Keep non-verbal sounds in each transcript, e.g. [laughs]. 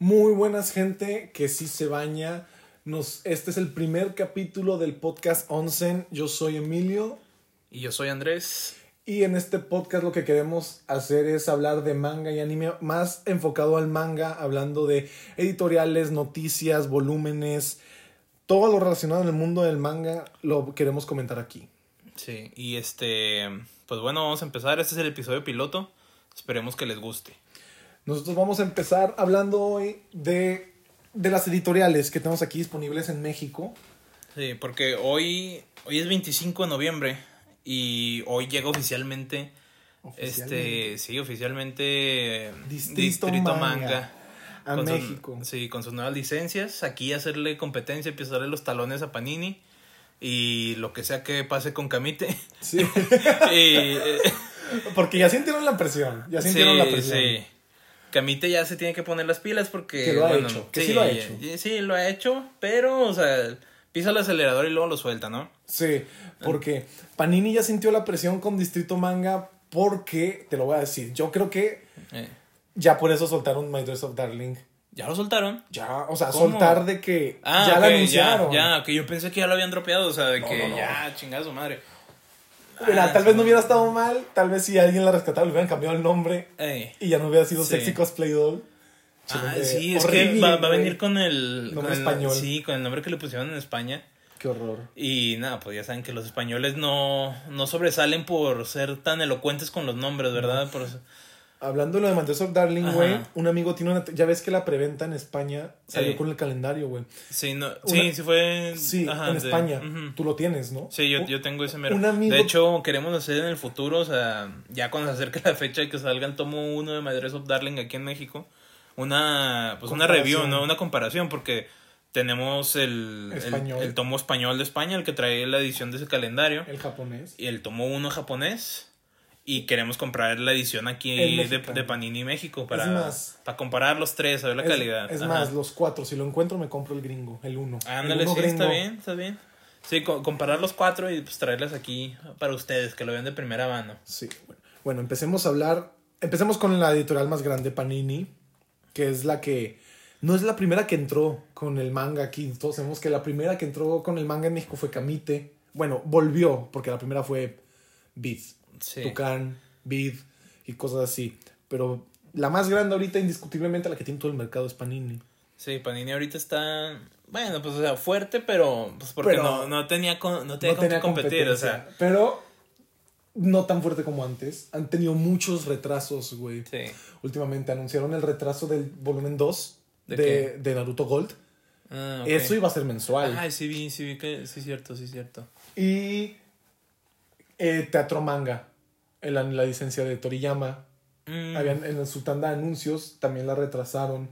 Muy buenas gente que sí se baña. Nos, este es el primer capítulo del podcast Onsen. Yo soy Emilio. Y yo soy Andrés. Y en este podcast lo que queremos hacer es hablar de manga y anime, más enfocado al manga, hablando de editoriales, noticias, volúmenes, todo lo relacionado en el mundo del manga lo queremos comentar aquí. Sí, y este, pues bueno, vamos a empezar. Este es el episodio piloto. Esperemos que les guste. Nosotros vamos a empezar hablando hoy de, de las editoriales que tenemos aquí disponibles en México. Sí, porque hoy, hoy es 25 de noviembre y hoy llega oficialmente, Oficialmente. este, sí, oficialmente Distrito Manga a con su- México. sí, con sus nuevas licencias. Aquí hacerle competencia, pisarle los talones a Panini y lo que sea que pase con Kamite. Sí. [laughs] y, eh, Porque ya sintieron la presión. Ya sintieron la presión. Sí. Camite ya se tiene que poner las pilas porque. Que lo ha hecho, que sí lo ha hecho. Sí, lo ha hecho, pero, o sea, pisa el acelerador y luego lo suelta, ¿no? Sí, porque Panini ya sintió la presión con Distrito Manga porque, te lo voy a decir, yo creo que Eh, ya por eso soltaron My Dress of Darling. ya lo soltaron. Ya, o sea, ¿Cómo? soltar de que Ah, ya ok, la anunciaron. Ya, ya, que yo pensé que ya lo habían dropeado, o sea, de No, que no, no. ya, chingada su madre. Mira, Ah, tal sí. vez no hubiera estado mal, tal vez si alguien la rescataba le hubieran cambiado el nombre Ey. y ya no hubiera sido Sí. Sexy Cosplay Doll. Ah, sí, es horrible, que va, va a venir con el. Nombre con el- español. Sí, con el nombre que le pusieron en España. Qué horror. Y nada, pues ya saben que los españoles no, no sobresalen por ser tan elocuentes con los nombres, ¿verdad? Por eso- Hablando de lo de My of Darling, güey, un amigo tiene una... Ya ves que la preventa en España salió Ey. con el calendario, güey. Sí, no, Una- sí, sí fue. Sí, ajá, en de- España. Tú lo tienes, ¿no? Sí, yo, yo tengo ese mero. un amigo- De hecho, queremos hacer en el futuro, o sea, ya cuando se acerque la fecha de que salga el tomo 1 de My of Darling aquí en México, una, pues una review, ¿no? Una comparación, porque tenemos el, el, el tomo español de España, el que trae la edición de ese calendario, El japonés. y el tomo 1 japonés. Y queremos comprar la edición aquí de, de Panini México para, más- para comparar los tres, a ver la Es- calidad. Es, Ajá. más, los cuatro. Si lo encuentro, me compro el gringo, el uno. Ándale, el uno sí, está bien, está bien. Sí, co- comparar los cuatro y pues traerlas aquí para ustedes, que lo vean de primera mano. Sí, bueno. Bueno, empecemos a hablar. Empecemos con la editorial más grande, Panini, que es la que. No es la primera que entró con el manga aquí. Todos sabemos que la primera que entró con el manga en México fue Kamite. Bueno, volvió, porque la primera fue Beat. Sí. Tucán, Beat y cosas así. Pero la más grande ahorita, indiscutiblemente, la que tiene todo el mercado es Panini. Sí, Panini ahorita está, bueno, pues o sea, fuerte, pero pues porque Pero no, no tenía con, no tenía no con tenía qué competir, o sea. Pero no tan fuerte como antes. Han tenido muchos retrasos, güey. Sí. Últimamente anunciaron el retraso del volumen 2 ¿De de, de Naruto Gold. Ah, ok. Eso iba a ser mensual. Ay, sí vi, sí vi que sí es cierto, sí es cierto. Y eh, Teatro Manga, la, la licencia de Toriyama. Mm, Habían, en su tanda de anuncios también la retrasaron.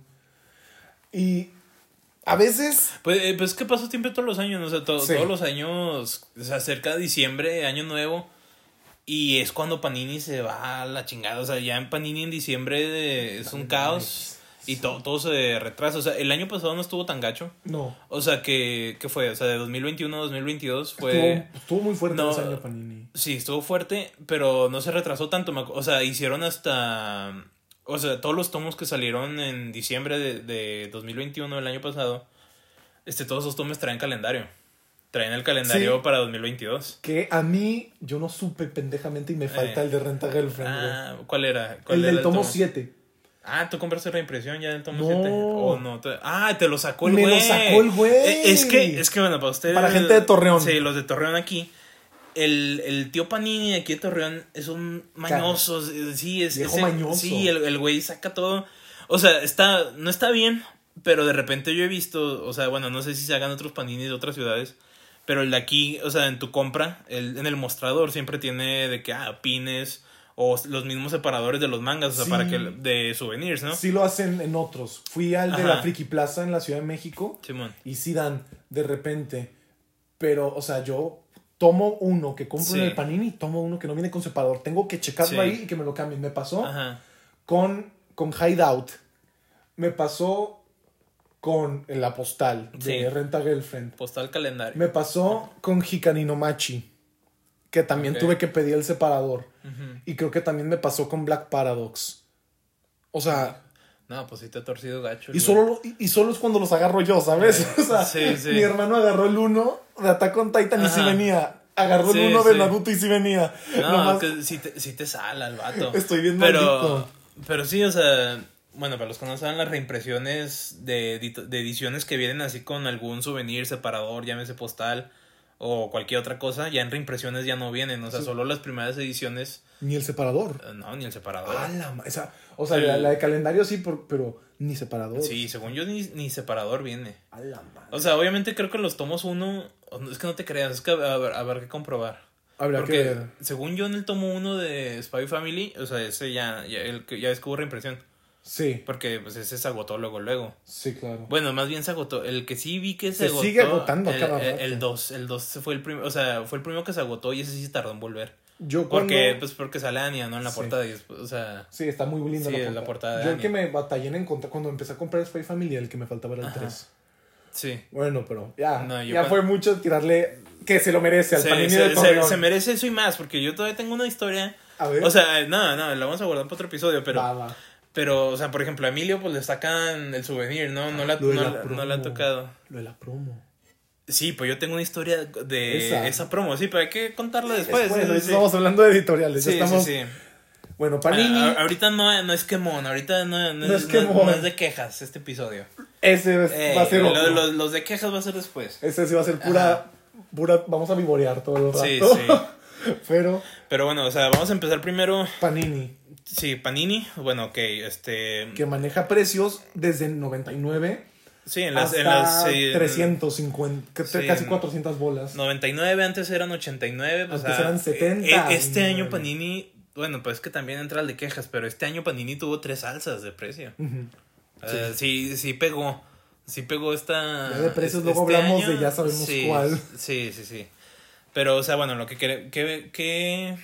Y a veces... Pues, eh, pues es que pasó siempre todos los años, o sea, to- Sí. todos los años se acerca diciembre, año nuevo, y es cuando Panini se va a la chingada, o sea, ya en Panini en diciembre de- es un caos y to- todo se retrasa, o sea, el año pasado no estuvo tan gacho, No. o sea, que, que fue, o sea, de 2021 a 2022 fue... Estuvo, estuvo muy fuerte No. ese año Panini. Sí, estuvo fuerte, pero no se retrasó tanto. O sea, hicieron hasta. O sea, todos los tomos que salieron en diciembre de, de 2021, el año pasado, este, todos esos tomos traen calendario. Traen el calendario Sí. para 2022. Que a mí, yo no supe pendejamente y me falta Eh. el de Renta Girlfriend. Ah, ¿cuál era? ¿Cuál el era del tomo 7. Ah, ¿tú compraste reimpresión ya del tomo No. 7? ¿O no? Te- Ah, te lo sacó el Me güey. lo sacó el güey. Eh, Es que, es que bueno, para ustedes. Para gente de Torreón. Sí, los de Torreón aquí. El, el tío Panini de aquí de Torreón es un mañoso. Sí, es. Viejo es- mañoso. Sí, el, el güey saca todo. O sea, está. No está bien, pero de repente yo he visto. O sea, bueno, no sé si se hagan otros Paninis de otras ciudades. Pero el de aquí, o sea, en tu compra, el, en el mostrador siempre tiene de que, ah, pines. O los mismos separadores de los mangas, o sea, Sí. para que. de souvenirs, ¿no? Sí lo hacen en otros. Fui al de la. Friki Plaza en la Ciudad de México Simón. y sí dan de repente. Pero, o sea, yo tomo uno que compro Sí. en el Panini y tomo uno que no viene con separador. Tengo que checarlo Sí. ahí y que me lo cambien. Me pasó Ajá. con, con Hideout. Me pasó con la postal de. Renta Girlfriend. Postal calendario. Me pasó con Hikanino Machi. Que también tuve que pedir el separador. Y creo que también me pasó con Black Paradox. O sea, No, pues sí te ha torcido gacho. Y solo, y, y solo es cuando los agarro yo, ¿sabes? [laughs] O sea, Sí, sí. mi hermano agarró el uno de Attack on Titan y sí venía. Agarró Sí, el uno de. Naruto y sí venía. No, Nomás- que sí te, sí te sala el vato. Estoy bien pero, maldito. pero sí, o sea, bueno, para los que no saben, las reimpresiones de, de ediciones que vienen así con algún souvenir separador, llámese postal o cualquier otra cosa, ya en reimpresiones ya no vienen. O sea, Sí. solo las primeras ediciones, Ni el separador. eh, no, ni el separador. Ah, la esa- o sea, El- la, la de calendario sí, por- pero ni separador. Sí, según yo ni, ni separador viene. A la madre. O sea, obviamente creo que los tomos uno, es que no te creas, es que ver que comprobar. Porque que ver. según yo en el tomo uno de Spy Family, o sea, ese ya, ya, el, ya es que hubo reimpresión. Sí, Porque pues ese se agotó luego, luego. sí, claro. Bueno, más bien se agotó. El que sí vi que se, Se agotó. sigue agotando el, cada el- rato. El 2. El 2 fue el primero. O sea, fue el primero que se agotó y ese sí se tardó en volver. Yo cuando... Porque, pues, porque sale Anya, ¿no? En la Sí. portada. Y o sea. Sí, está muy linda Sí, la, la portada de Yo el que me batallé en encontrar cuando empecé a comprar Spy Family, el que me faltaba era el Ajá. 3. Sí. Bueno, pero ya, No, ya cuando- fue mucho tirarle que se lo merece al Se, Panini se- del se- se merece eso y más, porque yo todavía tengo una historia. A ver. O sea, no, no, la vamos a guardar para otro episodio, pero. Va, va. Pero, o sea, por ejemplo, a Emilio, pues le sacan el souvenir, ¿no? No la, no, la la- promo. no le ha tocado. Lo de la promo. Sí, pues yo tengo una historia de Esa. esa, promo, sí, pero hay que contarla después. Después, sí, estamos hablando de editoriales. ya estamos... sí, sí. Bueno, Panini, A- ahorita no, no es quemón, ahorita no, no, No es, quemón. no es de quejas este episodio. ese es- Eh, va a ser lo- los de quejas va a ser después. Ese sí va a ser pura... pura vamos a vivorear todo el rato. Sí, sí. [laughs] Pero Pero bueno, o sea, vamos a empezar primero. Panini, Sí, Panini. Bueno, ok, este. que maneja precios desde el 99 Sí, en las. hasta En las sí, 350, que- sí, casi en- 400 bolas. 99, antes eran 89. Pues, Antes ah, eran 70, eh, Este 99. año Panini. Bueno, pues que también entra el de quejas, pero este año Panini tuvo tres alzas de precio. Ujú. Eh, sí, sí pegó. Sí pegó esta. Ya de precios es- luego este hablamos año, de ya sabemos sí, cuál. Sí, sí, sí. Pero, o sea, bueno, lo que ¿qué, qué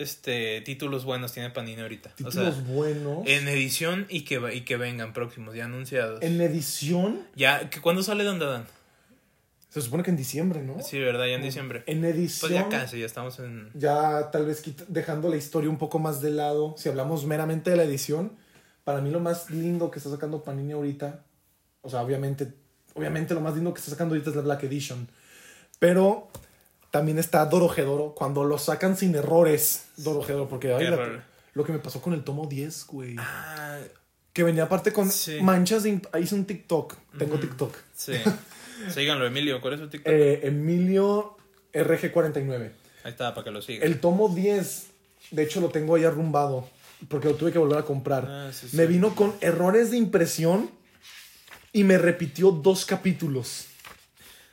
este, títulos buenos tiene Panini ahorita? Títulos o sea, buenos. en edición y que, y que vengan próximos, ya anunciados. En edición, Ya, ¿que ¿cuándo sale Don Dan? se supone que en diciembre, ¿no? Sí, ¿verdad? Ya en diciembre. En edición. Pues ya casi, ya estamos en... ya tal vez dejando la historia un poco más de lado, si hablamos meramente de la edición, para mí lo más lindo que está sacando Panini ahorita, o sea, obviamente, obviamente lo más lindo que está sacando ahorita es la Black Edition, pero también está Dorohedoro, cuando lo sacan sin errores, Dorohedoro, porque ay, la- lo que me pasó con el tomo 10, güey, Ah, que venía aparte con Sí. manchas de... Ahí hice un TikTok, tengo TikTok, sí. Síganlo, Emilio, ¿cuál es su TikTok? Eh, Emilio RG49. Ahí está, para que lo sigan. El tomo 10, de hecho lo tengo ahí arrumbado, porque lo tuve que volver a comprar. Ah, sí. Me vino con errores de impresión y me repitió dos capítulos.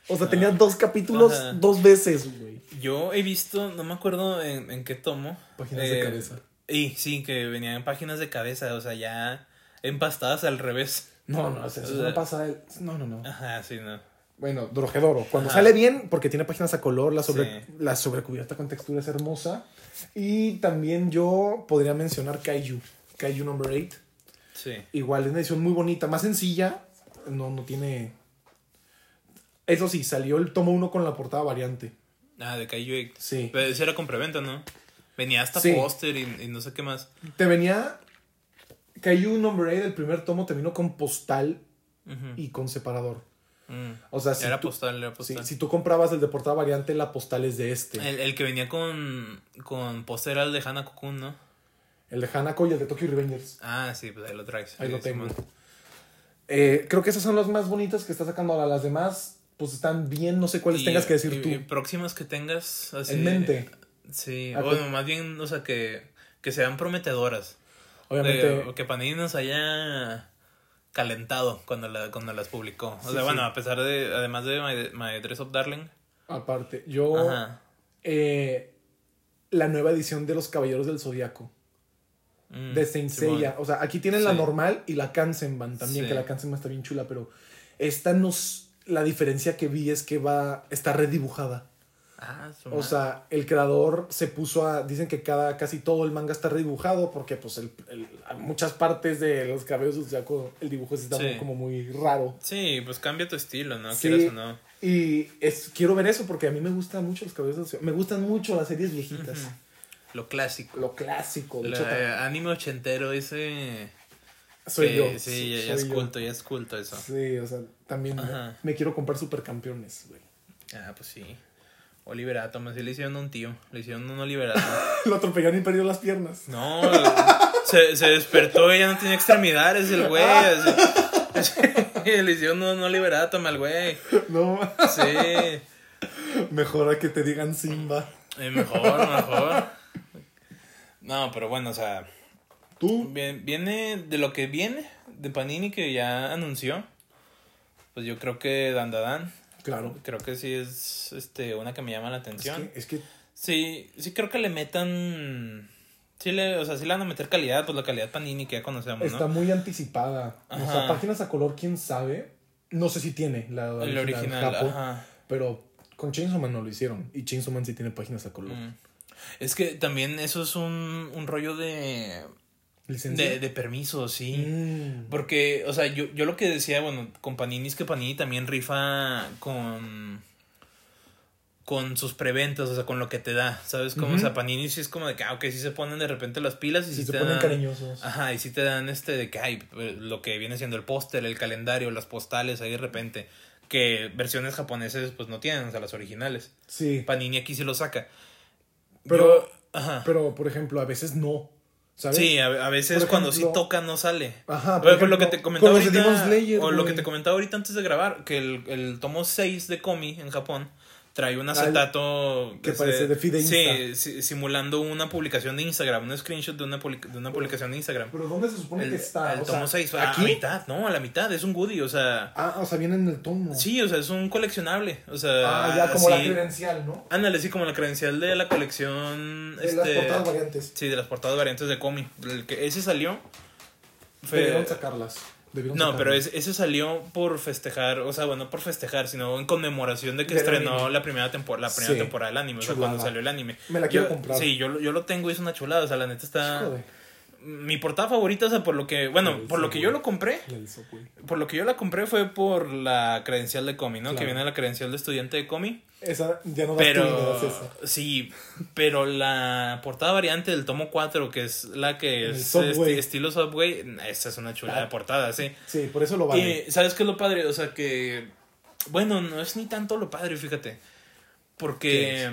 O sea, tenía dos capítulos Ajá. dos veces, güey. Yo he visto, no me acuerdo en, en qué tomo. Páginas de eh, cabeza. Y sí, que venían páginas de cabeza, o sea, ya empastadas al revés. No, no, eso, eso no pasa. el- No, no, no. Ajá, sí, no. Bueno, Dorohedoro. Cuando Ajá. sale bien, porque tiene páginas a color, la, sobre, Sí. la sobrecubierta con textura es hermosa. Y también yo podría mencionar Kaiju. Kaiju number 8. Sí. Igual, es una edición muy bonita, más sencilla. No, no tiene. Eso sí, salió el tomo 1 con la portada variante. Ah, de Kaiju 8. Sí. Pero ese era con preventa, ¿no? Venía hasta Sí. póster y, y no sé qué más. Te venía. Kaiju number 8, el primer tomo, te vino con postal y con separador. Mm. O sea, si era tú, postal, era postal. si tú comprabas el de portada variante, la postal es de este. El, El, el que venía con, con póster era el de Hana Kokun, ¿no? de Hanako y el de Tokyo Revengers. Ah, sí, pues ahí lo traes. Ahí Sí, lo tengo. Eh, creo que esas son las más bonitas que está sacando ahora. Las demás, pues están bien, no sé cuáles Y- tengas que decir y- tú. y próximas que tengas así. en mente. Sí, bueno, más bien, o sea, que, que sean prometedoras. Obviamente. De- que Panini nos haya calentado cuando, la, cuando las publicó. O Sí, sea, sí. bueno, a pesar de, además de My, My Dress of Darling. Aparte, yo. Ajá. eh, la nueva edición de Los Caballeros del Zodiaco. Mm, de Saint. Seiya. O sea, aquí tienen la normal y la Kansenban también, que la Kansenban está bien chula, pero esta nos. La diferencia que vi es que va. está redibujada. Ah, O sea, el creador se puso a. Dicen que cada, casi todo el manga está redibujado porque, pues, el, el- muchas partes de los cabellos del Zodiaco, el dibujo está Sí. como muy raro. Sí, pues cambia tu estilo, ¿no? Sí. Quieras o no. Y es, quiero ver eso porque a mí me gustan mucho los cabellos del Zodiaco. Me gustan mucho las series viejitas. Lo clásico. Lo clásico. Eh, anime ochentero, ese. Soy yo. Sí, ya, soy ya es yo. culto, ya es culto eso. Sí, o sea, también me quiero comprar supercampeones, güey. Ah, pues sí. Oliver Atom, así le hicieron a un tío. Le hicieron un Oliver Atom. [laughs] Lo atropellaron y perdió las piernas. No, [laughs] se, se despertó y ya no tenía extremidades el güey. así. [laughs] le hicieron un Oliver Atom al güey. No, Sí. mejor a que te digan Simba. Eh, mejor, mejor. No, pero bueno, o sea, Tú, Viene de lo que viene de Panini que ya anunció. Pues yo creo que Dandadan. claro. Creo que sí es este una que me llama la Es atención. que, es que Sí, sí creo que le metan. Sí le, o sea, sí le van a meter calidad, pues la calidad Panini que ya conocemos, está muy anticipada. O sea, páginas a color, quién sabe. No sé si tiene la El original, Japo, ajá. pero con Chainsaw Man no lo hicieron. Y Chainsaw Man sí tiene páginas a color. Mm. Es que también eso es un, un rollo de. De, de permiso, sí. Mm. Porque, o sea, yo, yo lo que decía, bueno, con Panini es que Panini también rifa con con sus preventas, o sea, con lo que te da, ¿sabes? Como, o Ujú. sea, Panini sí es como de que, ah, ok, sí se ponen de repente las pilas y Sí, sí se te ponen dan... cariñosos. Ajá, y sí te dan este de que, ay, lo que viene siendo el póster, el calendario, las postales, ahí de repente, que versiones japonesas pues no tienen, o sea, las originales. Sí. Panini aquí sí lo saca. Pero- Yo- ajá. Pero, por ejemplo, a veces no. ¿Sabes? Sí, a, a veces Por cuando sí ejemplo- toca no sale. Ajá, Por por ejemplo, lo que ejemplo, te comentaba ahorita, Slayer, o lo que te comentaba ahorita antes de grabar, que el, el tomo 6 de Komi en Japón trae un acetato que parece de feed de Sí, Insta. sí, simulando una publicación de Instagram, un screenshot de una, public- de una publicación de Instagram. Pero ¿dónde se supone El, que está? el O tomo sea, 6, a, ¿aquí? a mitad, no, a la mitad, es un goodie, o sea, Ah, o sea, viene en el tomo. sí, o sea, es un coleccionable, o sea, Ah, ya como la credencial, ¿no? Ándale, sí, como la credencial de la colección, De este, las portadas variantes. sí, de las portadas variantes de Komi, el que ese salió, fue- Debieron sacarlas. No, pero sacarlas. ese, salió por festejar, o sea, bueno, no por festejar, sino en conmemoración de que Del estrenó anime. la primera temporada, la primera Sí. temporada del anime, o sea, cuando salió el anime. Me la quiero Yo- comprar. Sí, yo, lo- yo lo tengo y es una chulada, o sea, la neta está... Mi portada favorita, o sea, por lo que, bueno, por lo que yo lo compré, hizo, por lo que yo la compré fue por la credencial de Comi, ¿no? Que Claro. viene la credencial de estudiante de Comi. Esa ya no Pero, esa. sí, pero la portada variante del tomo 4, que es la que es Subway. este, estilo Subway, esa es una chulada de Ah. portada, sí. Sí, por eso lo vale. Y ¿sabes qué es lo padre? O sea que. Bueno, no es ni tanto lo padre, fíjate. ¿Qué Porque.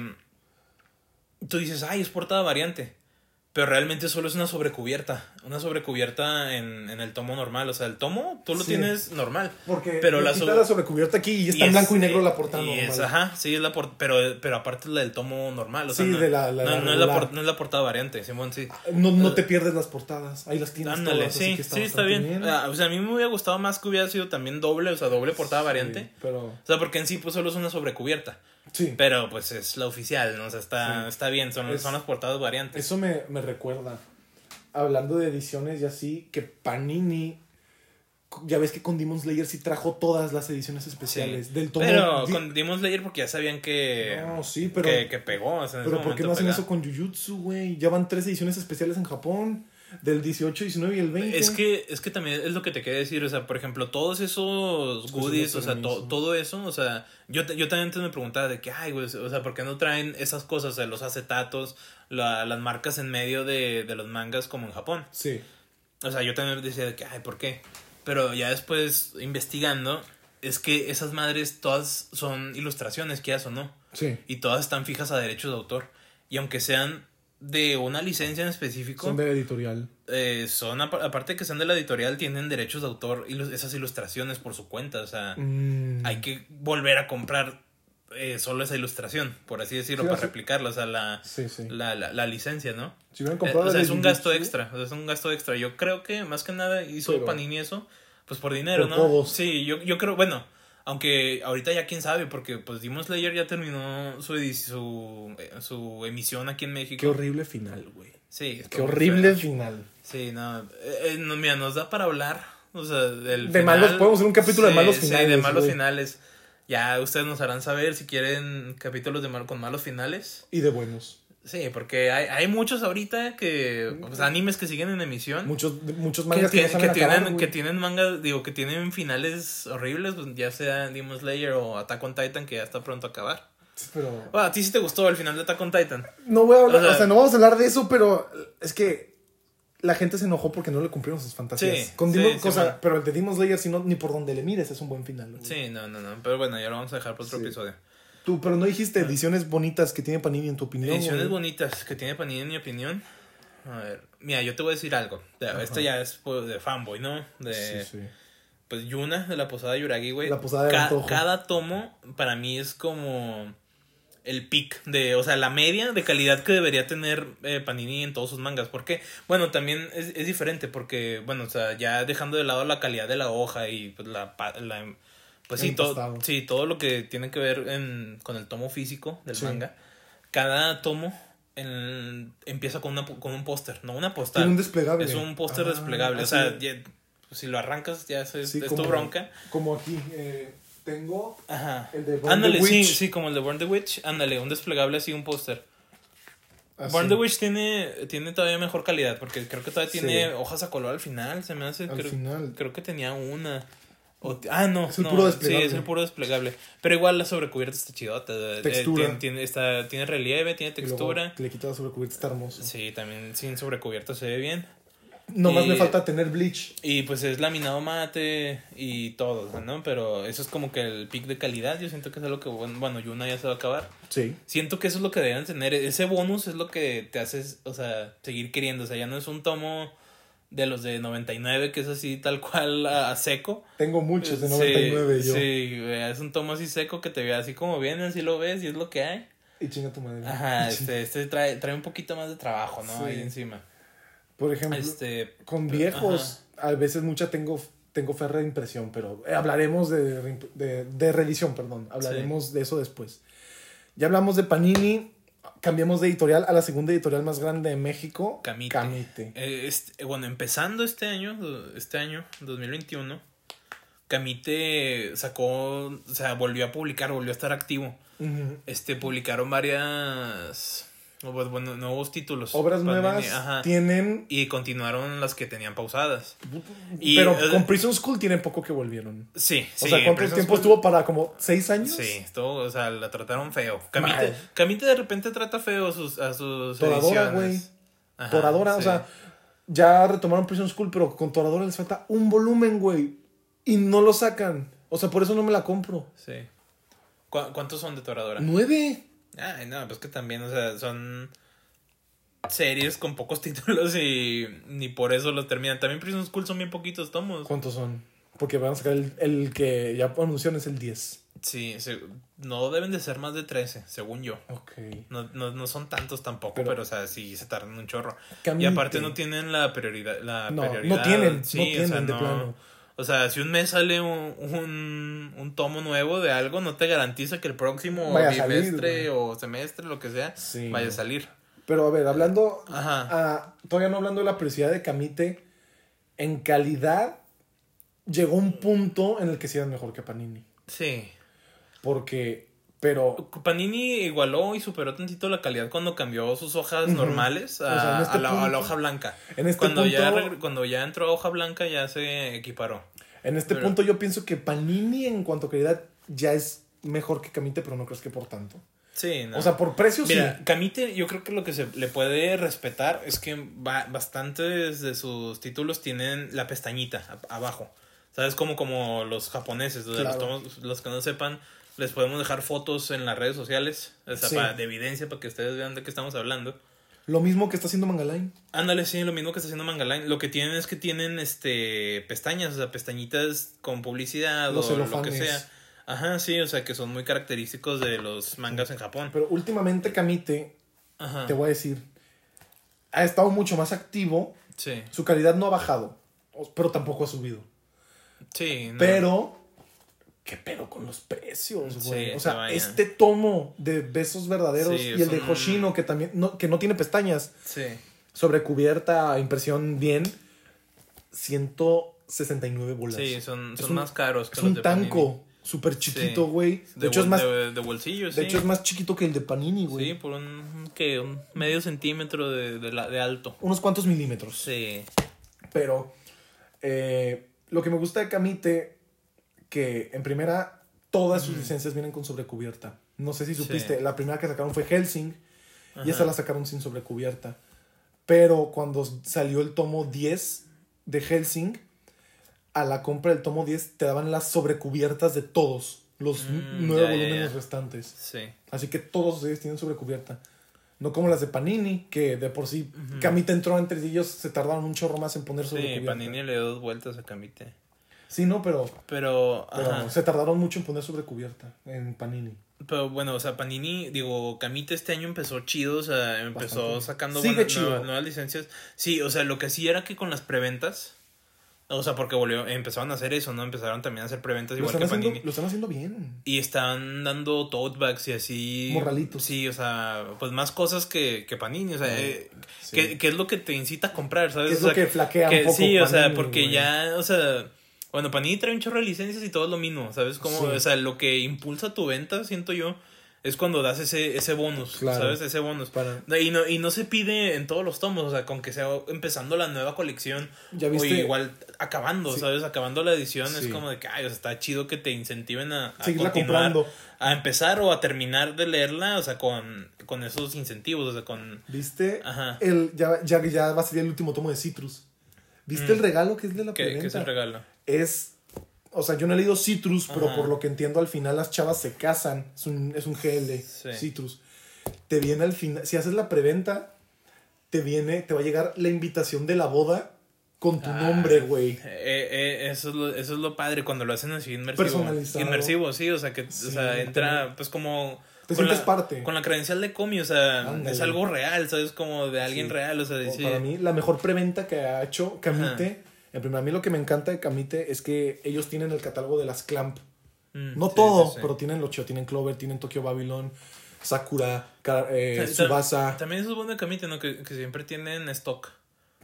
Tú dices, ay, es portada variante. Pero realmente solo es una sobrecubierta. Una sobrecubierta en, en el tomo normal. O sea, el tomo tú lo Sí. tienes normal. Porque pero la quita sobre- la sobrecubierta aquí y está en es- blanco y negro la portada y normal. es, ajá, sí, es la por- pero, pero aparte es la del tomo normal. O sea, Sí, no, de la- la- no, no es por- no es la portada variante, Simón, sí. No, no te pierdes las portadas. Ahí las tienes Ándale, todas, así sí, que sí, está bien. Ah, o sea, a mí me hubiera gustado más que hubiera sido también doble, o sea, doble portada variante. Pero O sea, porque en sí pues solo es una sobrecubierta. sí, Pero pues es la oficial, ¿no? O sea, está, Sí. está bien, son, Es- son las portadas variantes. eso me, me recuerda. Hablando de ediciones y así, que Panini. Ya ves que con Demon Slayer sí trajo todas las ediciones especiales. Sí. Del tomo. Pero con Demon Slayer porque ya sabían que, No, sí, pero. que, que pegó. O sea, pero ¿por qué no hacen eso con Jujutsu, güey? Ya van tres ediciones especiales en Japón. Del 18, 19 y el 20. Es que, es que también es lo que te quería decir, o sea, por ejemplo, todos esos goodies, o sea, to- todo eso, o sea, yo, yo también antes me preguntaba de que, ay, güey, o sea, ¿por qué no traen esas cosas, o sea, los acetatos, la- las marcas en medio de, de los mangas como en Japón? Sí. O sea, yo también decía de que, ay, ¿por qué? Pero ya después, investigando, es que esas madres todas son ilustraciones, quieras o no. Sí. Y todas están fijas a derechos de autor. Y aunque sean de una licencia en específico, Son de editorial. eh, son, apa- aparte de que sean de la editorial, tienen derechos de autor y esas ilustraciones por su cuenta. O sea, Mm. hay que volver a comprar eh, solo esa ilustración, por así decirlo, Sí, para así- replicarla, o sea, la, Sí, sí. la, la, la licencia, ¿no? Si hubieran Eh, o sea, es un gasto extra, o sea, es un gasto extra. Yo creo que más que nada hizo Pero- Panini eso, pues por dinero, ¿no? todos. Sí, yo, yo creo, bueno, aunque ahorita ya quién sabe, porque pues Demon Slayer ya terminó su, su, eh, su emisión aquí en México. Qué horrible final, güey. Sí, Qué horrible feo. final. Sí, no, eh, eh, no, mira, nos da para hablar, o sea, del De malos- podemos hacer un capítulo de Sí, malos Sí, de finales, malos finales. Ya ustedes nos harán saber si quieren capítulos de mal, con malos finales. Y de buenos. Sí, porque hay, hay muchos ahorita que, pues, animes que siguen en emisión. Muchos, muchos que, mangas que, tienen, acabar, que tienen manga, digo, que tienen finales horribles, pues, ya sea Demon Slayer o Attack on Titan, que ya está pronto a acabar. Pero... Bueno, a ti sí te gustó el final de Attack on Titan. No voy a hablar, O sea- o sea, no vamos a hablar de eso, pero es que la gente se enojó porque no le cumplieron sus fantasías. Sí, Con Demon- sí, cosa- bueno. pero el de Demon Slayer, si no, ni por donde le mires, es un buen final. güey. Sí, no, no, no. Pero bueno, ya lo vamos a dejar para otro episodio. Tú, pero no dijiste ediciones bonitas que tiene Panini en tu opinión. Ediciones bonitas que tiene Panini en mi opinión. A ver, mira, yo te voy a decir algo. Ya, Esto ya es pues, de fanboy, ¿no? De, Sí, sí. Pues Yuna, de la posada Yuragi, güey. La posada de Ca- antojo. Cada tomo para mí es como el pick de, o sea, la media de calidad que debería tener eh, Panini en todos sus mangas. Porque, bueno, también es, es diferente porque, bueno, o sea, ya dejando de lado la calidad de la hoja y pues la... la- pues sí, todo, sí, todo lo que tiene que ver en, con el tomo físico del Sí. manga. Cada tomo en- empieza con, una, con un póster, no una postal. Tiene un desplegable. Es un póster Ah, desplegable. O sea, es. ya- pues, si lo arrancas ya es, Sí, es como- tu bronca. Como aquí. eh, tengo Ajá. el de Ándale, the sí, Witch. sí, como el de Burn the Witch. Ándale, un desplegable así, un póster. así. Burn the Witch tiene, tiene todavía mejor calidad porque creo que todavía Sí. tiene hojas a color al final. Se me hace. Al creo, final. creo que tenía una. O ah, no. Es el no, puro desplegable. Sí, es el puro desplegable. Pero igual la sobrecubierta está chidota. eh, Textura. tiene, tiene, está- tiene relieve, tiene luego textura. le quitas sobre cubierta, está hermoso. Sí, también sin sobrecubierta se ve bien. Nomás Y- me falta tener bleach. Y pues es laminado mate y todo, ¿no? Pero eso es como que el pick de calidad. Yo siento que es algo que, bueno, bueno, Yuna ya se va a acabar. Sí. Siento que eso es lo que deben tener. Ese bonus es lo que te hace, o sea, seguir queriendo. O sea, ya no es un tomo de los de 99 que es así tal cual a, a seco. Tengo muchos de Sí, 99 yo. Sí, es un tomo así seco que te ve así como viene, así lo ves y es lo que hay. Y chinga tu madre. Ajá, [laughs] este, este trae, trae un poquito más de trabajo, ¿no? Sí. Ahí encima. Por ejemplo, Este, con viejos, a veces mucha tengo, tengo fe de impresión, pero eh, hablaremos de, de, de reedición, perdón. Hablaremos de eso después. Ya hablamos de Panini, cambiamos de editorial a la segunda editorial más grande de México, Camite. Camite. Eh, este, bueno, empezando este año, este año, 2021, Camite sacó, o sea, volvió a publicar, volvió a estar activo. Este, publicaron varias, bueno, bueno, nuevos títulos. Obras nuevas ajá. tienen, Y continuaron las que tenían pausadas. Y, pero eh, con Prison School tienen poco que volvieron. Sí, O sí. sea, ¿cuánto Prison tiempo School- estuvo para como seis años? Sí, estuvo, o sea, la trataron feo. Camite. Camite de repente trata feo a sus, a sus Toradora, güey. Toradora, o sea, ya retomaron Prison School, pero con Toradora les falta un volumen, güey. Y no lo sacan. O sea, por eso no me la compro. Sí. ¿Cu- ¿Cuántos son de Toradora? Nueve. Ay, no, pues que también, o sea, son series con pocos [laughs] títulos y ni por eso los terminan. También Prison School son bien poquitos tomos. ¿Cuántos son? Porque van a sacar el, el que ya anunciaron es el 10. Sí, se- no deben de ser más de 13, según yo. Ok. No, no, no son tantos tampoco, Pero- pero, o sea, sí se tardan un chorro. Camite. Y aparte no tienen la prioridad. La No, no prioridad. tienen, no Sí, o tienen sea, de no- plano. O sea, si un mes sale un, un, un tomo nuevo de algo, no te garantiza que el próximo bimestre o semestre, lo que sea, Sí. vaya a salir. Pero a ver, hablando. Ajá. ah, todavía no hablando de la preciosidad de Camite. En calidad, llegó un punto en el que sí eran mejor que Panini. Sí. Porque. Pero. Panini igualó y superó tantito la calidad cuando cambió sus hojas normales a, O sea, en este a la, a la punto- hoja blanca. En este cuando, punto. ya, cuando ya entró a hoja blanca ya se equiparó. En este Pero- punto yo pienso que Panini en cuanto a calidad ya es mejor que Camite, pero no crees que por tanto. Sí, ¿no? O sea, por precio Mira, sí. Camite, yo creo que lo que se le puede respetar es que ba- bastantes de sus títulos tienen la pestañita abajo. ¿Sabes? Como, como los japoneses. los que no sepan, les podemos dejar fotos en las redes sociales. O sea, Sí. para- de evidencia para que ustedes vean de qué estamos hablando. Lo mismo que está haciendo Mangaline. Ándale, sí, lo mismo que está haciendo Mangaline. Lo que tienen es que tienen este pestañas, o sea, pestañitas con publicidad Los o lo que sea. Ajá, sí, o sea, que son muy característicos de los mangas en Japón. Pero últimamente Camite, Ajá. te voy a decir, ha estado mucho más activo. Sí. Su calidad no ha bajado, pero tampoco ha subido. Sí, no. Pero, ¿qué pedo con los precios, Sí, güey? o se sea, este tomo de besos verdaderos Sí, y el de son- Hoshino, que también no, que no tiene pestañas, Sí. sobre cubierta, impresión bien, 169 bolas. Sí, son, son un- más caros que Es los un de Panini. tanco súper chiquito, Sí. güey. De, De, hecho, es más, de, de bolsillo, sí. de hecho, es más chiquito que el de Panini, güey. Sí, por un, ¿qué? un medio centímetro de, de, la- de alto. Unos cuantos milímetros. Sí. Pero eh, lo que me gusta de Camite, que en primera, todas sus licencias vienen con sobrecubierta. No sé si supiste, Sí. la primera que sacaron fue Helsing y esa la sacaron sin sobrecubierta. Pero cuando salió el tomo 10 de Helsing, a la compra del tomo 10 te daban las sobrecubiertas de todos los Mm, nueve volúmenes restantes. Sí. Así que todos ellos tienen sobrecubierta. No como las de Panini, que de por sí Camita entró entre ellos, se tardaron un chorro más en poner Sí, sobrecubierta. Panini le dio dos vueltas a Camite. Sí, no, pero, Pero, pero ajá. se tardaron mucho en poner sobrecubierta en Panini. Pero bueno, o sea, Panini, digo, Camite este año empezó chido, o sea, empezó Bastante. sacando Sigue buenas- chido. nuevas, nuevas licencias. Sí, o sea, lo que sí era que con las preventas, o sea, porque volvió, empezaron a hacer eso, ¿no? Empezaron también a hacer preventas Lo igual que haciendo, Panini. lo están haciendo bien. Y están dando tote bags y así. Morralitos. Sí, o sea, pues más cosas que, que Panini, o sea, eh, sí. que, que es lo que te incita a comprar, ¿sabes? Es O lo sea, que flaquea que un poco Sí, o sea, Panini, porque güey. ya, o sea, bueno, Panini trae un chorro de licencias y todo es lo mismo, ¿sabes? Como, Sí. o sea, lo que impulsa tu venta, siento yo, es cuando das ese, ese bonus, Claro. ¿sabes? Ese bonus. Para- Y no, y no se pide en todos los tomos, o sea, con que sea empezando la nueva colección. ¿Ya O viste? igual acabando, Sí. ¿sabes? Acabando la edición Sí. es como de que, ay, o sea, está chido que te incentiven a, a Seguirla continuar, comprando. a empezar o a terminar de leerla, o sea, con, con esos incentivos, o sea, con... ¿Viste? Ajá. El, ya, ya, ya va a salir el último tomo de Citrus. ¿Viste Mm. el regalo que es de la ¿Qué, preventa? qué es el regalo? Es. O sea, yo no he leído Citrus, pero Ajá. por lo que entiendo, al final las chavas se casan. Es un, es un GL, Sí. Citrus. Te viene al final. Si haces la preventa, te viene, te va a llegar la invitación de la boda con tu Ah, nombre, güey. Eh, eh, eso, es lo, eso es lo padre cuando lo hacen así inmersivo. Personalizado. Inmersivo, sí, o sea, que Sí, o sea, entra pues como... Te con sientes la, parte. Con la credencial de comi, o sea, Ándale. es algo real, ¿sabes? Como de alguien Sí. real, o sea, O dice... Para mí, la mejor preventa que ha hecho Camite. En primer, a mí lo que me encanta de Camite es que ellos tienen el catálogo de las Clamp. Mm, No sí, todo, sí, sí. pero tienen lo chido. Tienen Clover, tienen Tokyo Babylon, Sakura, eh, Tsubasa. También eso es bueno de Camite, ¿no? Que, que siempre tienen stock.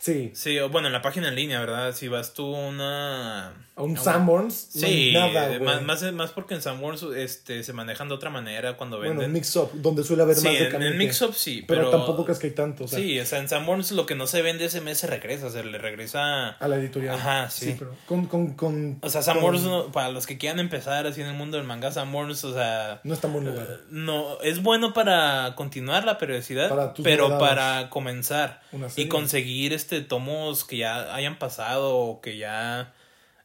Sí, Sí, o bueno, en la página en línea, ¿verdad? Si vas tú a una... a un Sanborns, no hay Sí, nada, güey. más, más, más porque en Sanborns este, se manejan de otra manera cuando Bueno, venden. Mix Up, donde suele haber sí, más de en, en Mix Up sí, pero, pero... tampoco crees que hay tanto, o sea, Sí, o sea, en Sanborns lo que no se vende ese mes se regresa, se le regresa... a la editorial. Ajá, sí. pero con, con, con, O sea, Sanborns, con- no- para los que quieran empezar así en el mundo del manga, Sanborns, o sea... no está en buen lugar. No, es bueno para continuar la periodicidad, Para pero para comenzar y conseguir este tomos que ya hayan pasado o que ya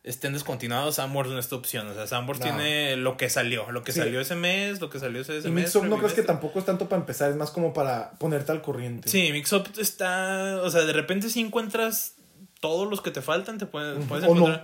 estén descontinuados, Sanborns no es tu opción. O sea, Sanborns No. tiene lo que salió, lo que Sí. salió ese mes, lo que salió ese, ese Y mes. Mix Up no crees que tampoco es tanto para empezar, es más como para ponerte al corriente. Sí, Mixup está, o sea, de repente si encuentras todos los que te faltan, te puedes, puedes no.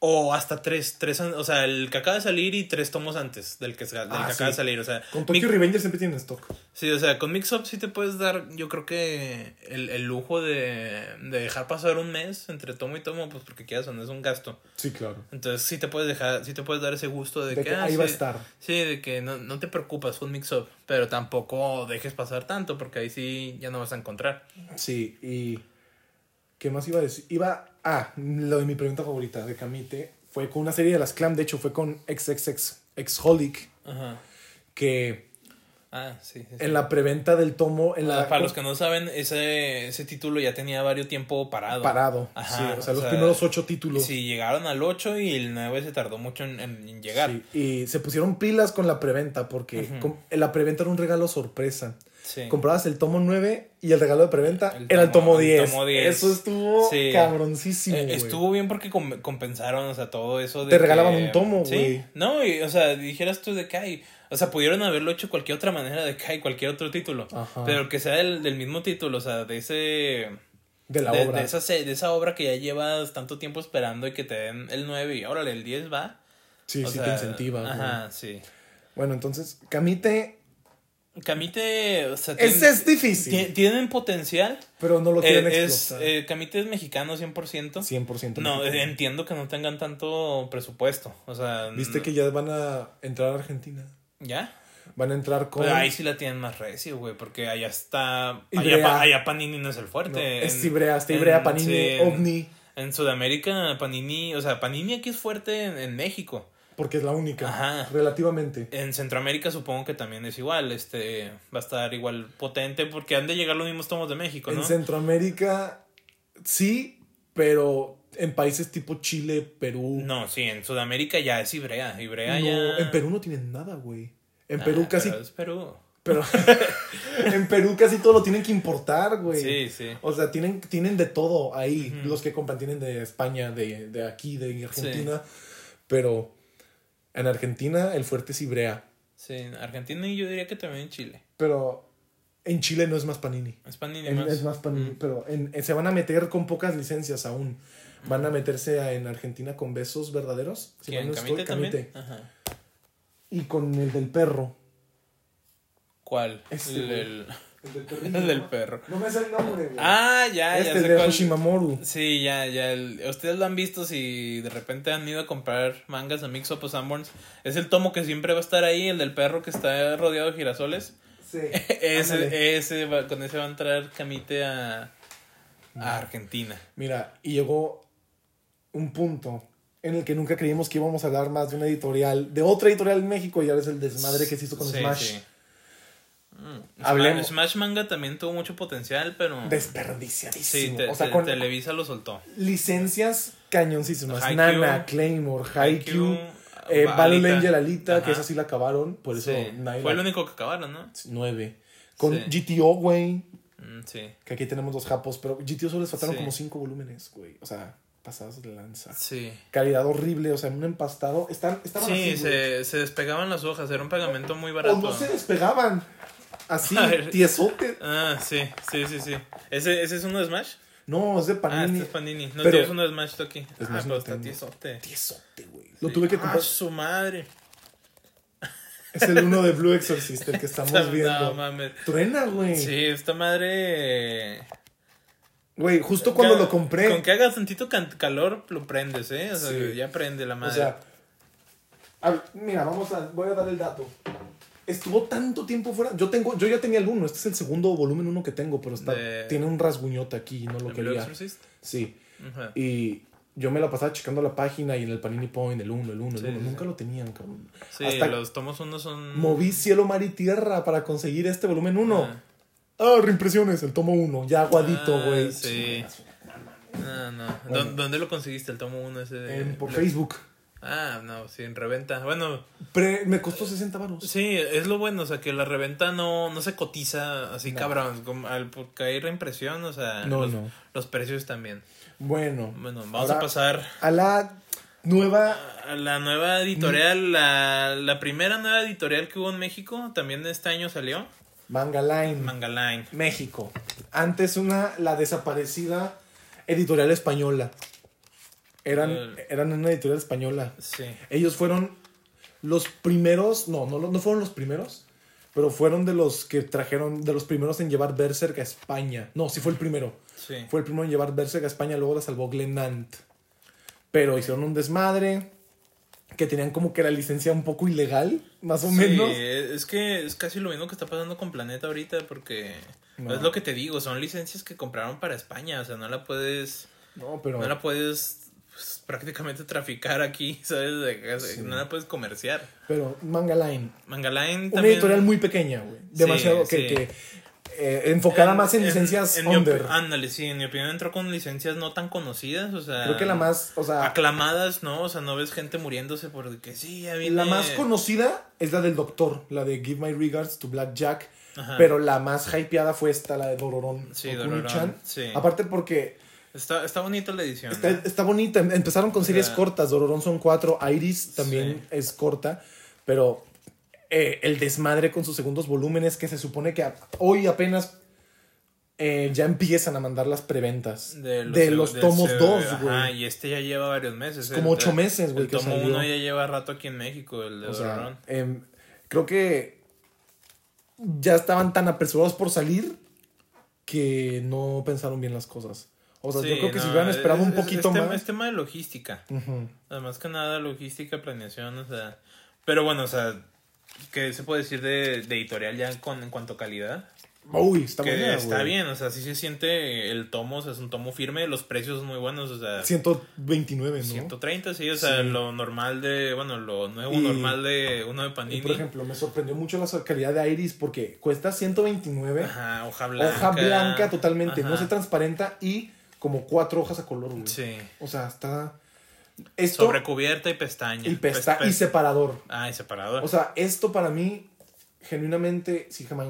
O hasta tres, tres, o sea, el que acaba de salir y tres tomos antes del que, del Ah, que sí. acaba de salir, o sea. Con Tokyo Mi- Revenger siempre tienen stock. Sí, o sea, con Mixup sí te puedes dar, yo creo que el, el lujo de, de dejar pasar un mes entre tomo y tomo, pues porque quieras o no es un gasto. Sí, claro. Entonces sí te puedes dejar, sí te puedes dar ese gusto de, De que, que ah, ahí sí, va a estar. Sí, de que no, no te preocupas con Mixup, pero tampoco dejes pasar tanto porque ahí sí ya no vas a encontrar. Sí, y. ¿Qué más iba a decir? Iba. Ah, lo de mi pregunta favorita de Camite fue con una serie de las Clam, de hecho fue con XXX, Exholic, Ajá. que Ah, sí. sí, sí. en la preventa del tomo. En la, Ah, Para los que no saben, ese, ese título ya tenía varios tiempo parado. Parado. Ajá, sí, o sea, o los sea, primeros ocho títulos. Sí, llegaron al 8 y el 9 se tardó mucho en, llegar. Y se pusieron pilas con la preventa porque com- la preventa era un regalo sorpresa. Sí. Comprabas el tomo 9 y el regalo de preventa El era el tomo- tomo el 10. tomo 10. Eso estuvo Sí. cabroncísimo. Eh, güey. estuvo bien porque com- compensaron, o sea, todo eso de Te regalaban un tomo, güey. No, y, o sea, dijeras tú de que hay... O sea, pudieron haberlo hecho cualquier otra manera de que hay cualquier otro título. Ajá. Pero que sea del, del mismo título, o sea, de ese... de la de, obra. de esa, de esa obra que ya llevas tanto tiempo esperando y que te den el 9 y órale, el 10 va. Sí, O sí sea, te incentiva. güey. Sí. Bueno, entonces, Camite, Camite, o sea, ese tienen- es difícil, ti- tienen potencial. pero no lo Eh, quieren es, explotar. eh, Camite es mexicano 100%. 100%. No, mexicano. eh, entiendo que no tengan tanto presupuesto. O sea, Viste no- que ya van a entrar a Argentina. ¿Ya? Van a entrar con. Pero ahí sí la tienen más recio, güey, porque allá está... Ibrea. Allá, pa- allá Panini no es el No, fuerte. es En- Ibrea, está en- Ibrea, Panini, sí, en- OVNI, En Sudamérica, Panini... O sea, Panini aquí es fuerte en, en México. Porque es la única, Ajá. relativamente. En Centroamérica supongo que también es igual. Este va a estar igual potente porque han de llegar los mismos tomos de México, ¿no? En Centroamérica, sí, pero en países tipo Chile, Perú. No, sí, en Sudamérica ya es Ibrea. Ibrea no, ya... en Perú no tienen nada, güey. En Ah, Perú casi. pero es Perú. Pero [laughs] en Perú casi todo lo tienen que importar, güey. Sí, sí. O sea, tienen, tienen de todo ahí. Los que compran tienen de España, de, de aquí, de Argentina. Pero en Argentina el fuerte es Ibrea. Sí, en Argentina y yo diría que también en Chile. Pero en Chile no es más Panini. Es Panini En- más. Es más Panini. Pero en- en- se van a meter con pocas licencias aún. Van a meterse a- en Argentina con besos verdaderos. Si ¿Camite también? Camite. Ajá. Y con el del perro. ¿Cuál? Este, el, el- El del perrito. [laughs] el del perro. No me sé el nombre, güey. Ah, ya, este ya sé de cuál. Sí, ya, ya. el- Ustedes lo han visto si de repente han ido a comprar mangas a Mix Up o Sanborns. Es el tomo que siempre va a estar ahí, el del perro que está rodeado de girasoles. Sí. [laughs] ese, Ándale. ese va- con ese va a entrar Camite a, a Argentina. Mira, y llegó un punto en el que nunca creímos que íbamos a hablar más de una editorial, de otra editorial en México, y ahora es el desmadre que se hizo con Sí, Smash. sí. Mm, Hablemos- Smash Manga también tuvo mucho potencial, pero. Sí, Desperdiciadísimo. te- o sea, te- con Televisa lo soltó. licencias cañoncísimas. Haikyuu, Nana, Claymore, Haikyuu, Haikyuu, eh. Battle Angel Alita, que Ajá. esa sí la acabaron, por eso Sí, Fue el único que acabaron, ¿no? Nueve. Con Sí. GTO, güey. Mm, sí. Que aquí tenemos dos japos, pero GTO solo les faltaron como cinco volúmenes, güey. O sea, pasadas de lanza. Sí. Calidad horrible, o sea, en un empastado. Están, estaban Sí, así, se, se despegaban las hojas, era un pegamento muy barato. O no se despegaban. Así, [laughs] tiesote. Ah, sí, sí, sí, sí. ¿Ese, ¿Ese es uno de Smash? No, es de Ah, Panini. este es Panini. No Pero- tienes uno de Smash. Smash ah, no está tiesote. Tiesote, güey. Lo tuve que Ah, comprar. su madre. Es el uno de Blue Exorcist, el que [laughs] estamos No viendo. mames. Truena, güey. Sí, esta madre. Güey, justo cuando Ya- lo compré. Con que haga tantito calor, lo prendes, ¿eh? O sea, Sí. ya prende la O madre. sea, a mira, vamos a, voy a dar el dato. Estuvo tanto tiempo fuera. Yo tengo, yo ya tenía el uno. Este es el segundo volumen uno que tengo, pero está, De- tiene un rasguñote aquí y no lo ¿En Blue quería. Exorcist? Sí. Ajá. Y yo me la pasaba checando la página y en el Panini Point, el uno, el uno, el Sí, uno. sí, Nunca sí. lo tenían, cabrón. Sí, Hasta los tomos uno son. moví cielo, mar y tierra para conseguir este volumen uno. Ah. Ah, reimpresiones, el tomo uno. Ya aguadito, Ah, güey. sí. No, no. Bueno. ¿Dó- ¿Dónde lo conseguiste el tomo uno ese de En- por Facebook. Ah, no, sí, en reventa. Bueno, Pre- me costó 60 baros. sí, es lo bueno, o sea, que la reventa no, no se cotiza así No. cabrón, como al, porque hay reimpresión, o sea, No, los, no. los precios también. Bueno, Bueno, vamos a pasar a la nueva. a la nueva editorial, la, la primera nueva editorial que hubo en México, también este año salió, Manga Line. Manga Line. México. Antes una, la desaparecida editorial española. Eran, El- eran una editorial española. Sí. Ellos fueron los primeros, no, no, no fueron los primeros, pero fueron de los que trajeron, de los primeros en llevar Berserk a España. No, sí fue el primero. Sí. Fue el primero en llevar Berserk a España, luego la salvó Glenant. Pero hicieron un desmadre, que tenían como que la licencia un poco ilegal, más o Sí, menos. es que es casi lo mismo que está pasando con Planeta ahorita porque No. es lo que te digo, son licencias que compraron para España, o sea, no la puedes No, pero... no la puedes pues, prácticamente traficar aquí, [laughs] ¿sabes? De- Sí. No la puedes comerciar. Pero Manga Line, Mangaline una también editorial muy pequeña, güey. Demasiado Sí, que, sí. que, eh, enfocada más en, licencias en under. ándale, sí, en mi opinión entró con licencias no tan conocidas, o sea, Creo que la más, o sea, aclamadas, ¿no? O sea, no ves gente muriéndose porque sí, ya viene la más conocida es la del Doctor, la de Give My Regards to Black Jack. Ajá. Pero la más hypeada fue esta, la de Dororón. Sí. Dororón, sí. Aparte porque Está, está bonita la edición. está, ¿no? está bonita. Empezaron con series cortas. Dororón son cuatro. Iris también Sí. es corta. Pero eh, el desmadre con sus segundos volúmenes que se supone que hoy apenas eh, ya empiezan a mandar las preventas. De los, tomos C- 2, Ajá, güey. y este ya lleva varios meses. como ocho meses, güey, El tomo salió. 1 ya lleva rato aquí en México, el de O sea, em, creo que ya estaban tan apresurados por salir que no pensaron bien las cosas. O sea, yo Sí, creo que si no, hubieran esperado es- un poquito es tema- más. Es tema de logística. Ujú. Además que nada, logística, planeación, o sea. Pero bueno, o sea, ¿qué se puede decir de, de editorial ya con, en cuanto a calidad? Uy, está que buena, está güey. bien, o sea, sí se siente el tomo, o sea, es un tomo firme, los precios muy buenos, o sea. 129, ¿no? 130, sí, o sea, Sí. lo normal de, bueno, lo nuevo Y- normal de uno de Y Panini. por ejemplo, me sorprendió mucho la calidad de Iris porque cuesta 129, Ajá, hoja blanca. hoja blanca totalmente, no Ajá. se transparenta y como cuatro hojas a color, güey. Sí. O sea, está esto Sobrecubierta y pestaña. y pesta y separador. Ah, y separador. O sea, esto para mí genuinamente, si jamás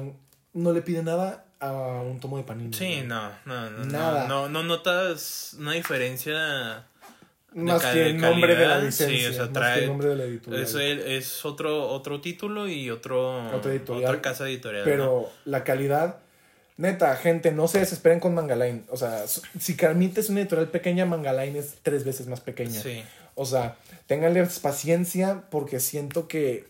no le pide nada a un tomo de panini. Sí, no, no, no. Nada. No, no, no notas una diferencia. de Más que el nombre de la licencia. sí, o sea, más trae- que el nombre de la editorial. Es, es otro, otro título y otro, Otra editorial. otra casa editorial. Pero ¿no? la calidad, neta, gente, no se desesperen con Mangaline. O sea, si Carmita es una editorial pequeña, Mangaline es tres veces más pequeña. Sí. O sea, ténganles paciencia porque siento que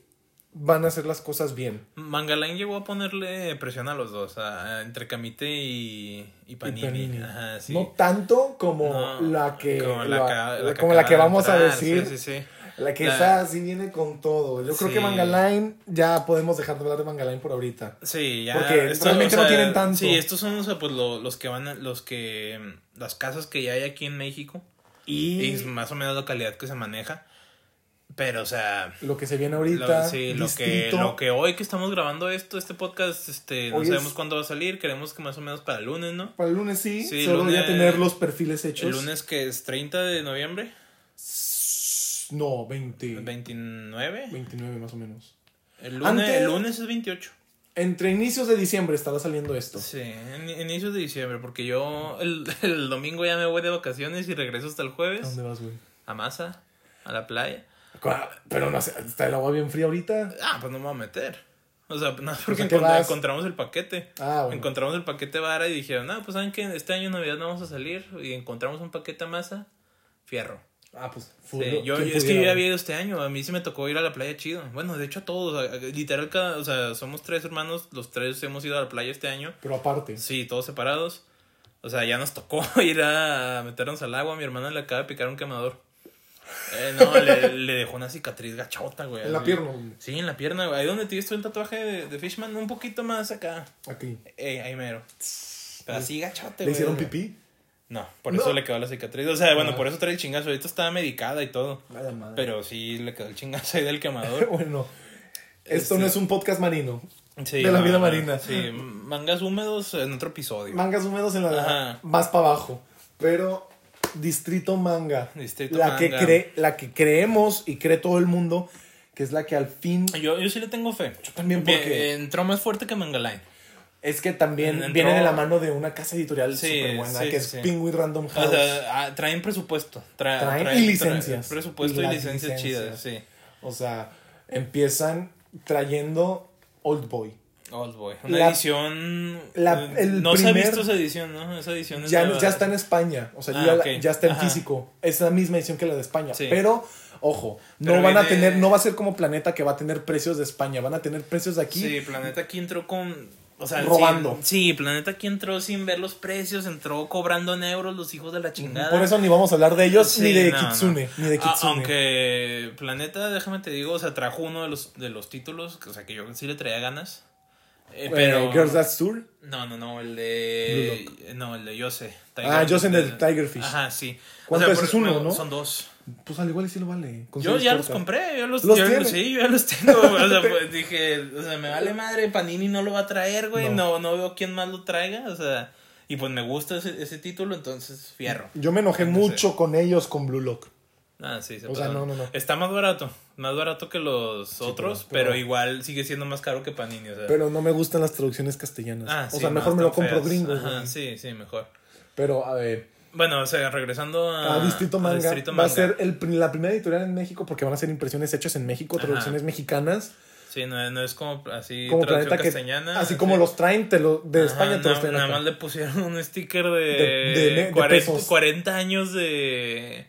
van a hacer las cosas bien. Mangaline llegó a ponerle presión a los dos, a- a- entre Camite y, y Panini. Y Panini. Ajá, sí. No tanto como No, la que, como la, la- ca- la como la que vamos a decir. Sí, sí, sí. La que La- esa sí viene con todo. Yo creo Sí. que Mangaline ya podemos dejar de hablar de Mangaline por ahorita. Sí, ya. Porque realmente no tienen tanto. Sí, estos son o sea, pues, lo- los que van, a- los que, mm, las casas que ya hay aquí en México. Y, más o menos la calidad que se maneja. Pero, o sea, lo que se viene lo, ahorita. sí, lo que, lo que hoy que estamos grabando esto, este podcast, este, no sabemos es- cuándo va a salir. Queremos que más o menos para el lunes, ¿no? Para el lunes sí. Sí, solo lunes- ya tener los perfiles hechos. El lunes que es 30 de noviembre, No, 20. 29. 29 más o menos. El lunes, el lunes es 28. Entre inicios de diciembre estará saliendo esto. Sí, en inicios de diciembre, porque yo el, [laughs] el domingo ya me voy de vacaciones y regreso hasta el ¿A jueves dónde vas, güey? a Masa, a la playa. Pero no sé, está el agua bien fría ahorita. Ah, pues no me voy a meter. O sea, no, [laughs] porque ¿a encont- encontramos el paquete. Ah, bueno. Encontramos el paquete vara y dijeron, no, pues saben que este año Navidad no vamos a salir y encontramos un paquete a masa, fierro. Ah, pues. Sí, yo, ¿quién es que yo ya había ido este año, a mí sí me tocó ir a la playa chido. Bueno, de hecho a todos, literal, cada, o sea, somos tres hermanos, los tres hemos ido a la playa este año. Pero aparte. Sí, todos separados. O sea, ya nos tocó [laughs] ir a meternos al agua. Mi hermana le acaba de picar un quemador. Eh, no, le, [laughs] le dejó una cicatriz gachota, güey. En la pierna, güey. Sí, en la pierna, güey. Ahí donde tienes tú el tatuaje de, de Fishman, un poquito más acá. Aquí. Ey, ahí mero. Pero así gachote, ¿Le güey. hicieron pipí? No, por No. eso le quedó la cicatriz. O sea, bueno, Ah. por eso trae el chingazo. Ahorita estaba medicada y todo. Vaya madre. Pero sí le quedó el chingazo ahí del quemador. [laughs] bueno, esto Este- no es un podcast marino. Sí, De la no, vida marina. Sí, mangas húmedos en otro episodio. Mangas húmedos en la Ajá. más para abajo. Pero Distrito Manga. Distrito la que Manga. cree, la que creemos y cree todo el mundo, que es la que al fin Yo, yo sí le tengo fe. Yo también, porque- Entró más fuerte que Mangaline. Es que también Entró- viene de la mano de una casa editorial Sí, súper buena, sí, que es sí. Penguin Random House. O sea, ah, traen presupuesto. Tra- Traen traen- y licencias. presupuesto Y licencias chidas, sí. O sea, empiezan trayendo Old Boy. Old Boy. Una La- edición. la- eh, el no se ha visto esa edición, ¿no? Esa edición es Ya, la- ya está en España. O sea, Ah, ya, ya está en Ajá. físico. Es la misma edición que la de España. Pero, ojo, no Pero van a tener, no va a ser como Planeta que va a tener precios de España. Van a tener precios de aquí. Sí, Planeta aquí entró con. O sea, Robando. sí, Planeta aquí entró sin ver los precios, entró cobrando en euros los hijos de la chingada. Por eso ni vamos a hablar de ellos Sí, ni de no, Kitsune. no. Ni de A- Kitsune. aunque Planeta, déjame te digo, o sea, trajo uno de los, de los títulos, o sea, que yo sí le traía ganas. Eh, Eh, pero. Girls That Tour. No, no, no, el de. No, el de Yose. Ah, Yose en el Tigerfish. Ajá, sí. ¿Cuánto es? por- Es uno, ¿no? Son dos. Pues al igual sí lo vale. Yo ya los compré, yo los, ¿Los yo- sí, yo ya los tengo. o sea, [laughs] pues dije, o sea, me vale madre, Panini no lo va a traer, güey. No. No. no, veo quién más lo traiga, o sea. Y pues me gusta ese, ese título, entonces fierro. Yo me enojé mucho con ellos con Blue Lock. Ah, sí, se O sea, no, no, no. Está más barato, más barato que los otros, pero- pero, igual sigue siendo más caro que Panini, o sea. Pero no me gustan las traducciones castellanas. ah, o sí, sea, no, mejor me lo compro feas. gringo. Ajá, sí, sí, mejor. Pero, a ver, Bueno, o sea, regresando a, a Distrito a Manga va a ser el, la primera editorial en México porque van a ser impresiones hechas en México, Ajá. traducciones mexicanas. Sí, no, no es como así como planeta que castellana. así como los traen te lo, de Ajá, España te los traen Nada acá. más le pusieron un sticker de, De- de- de 40, pesos. 40 años de,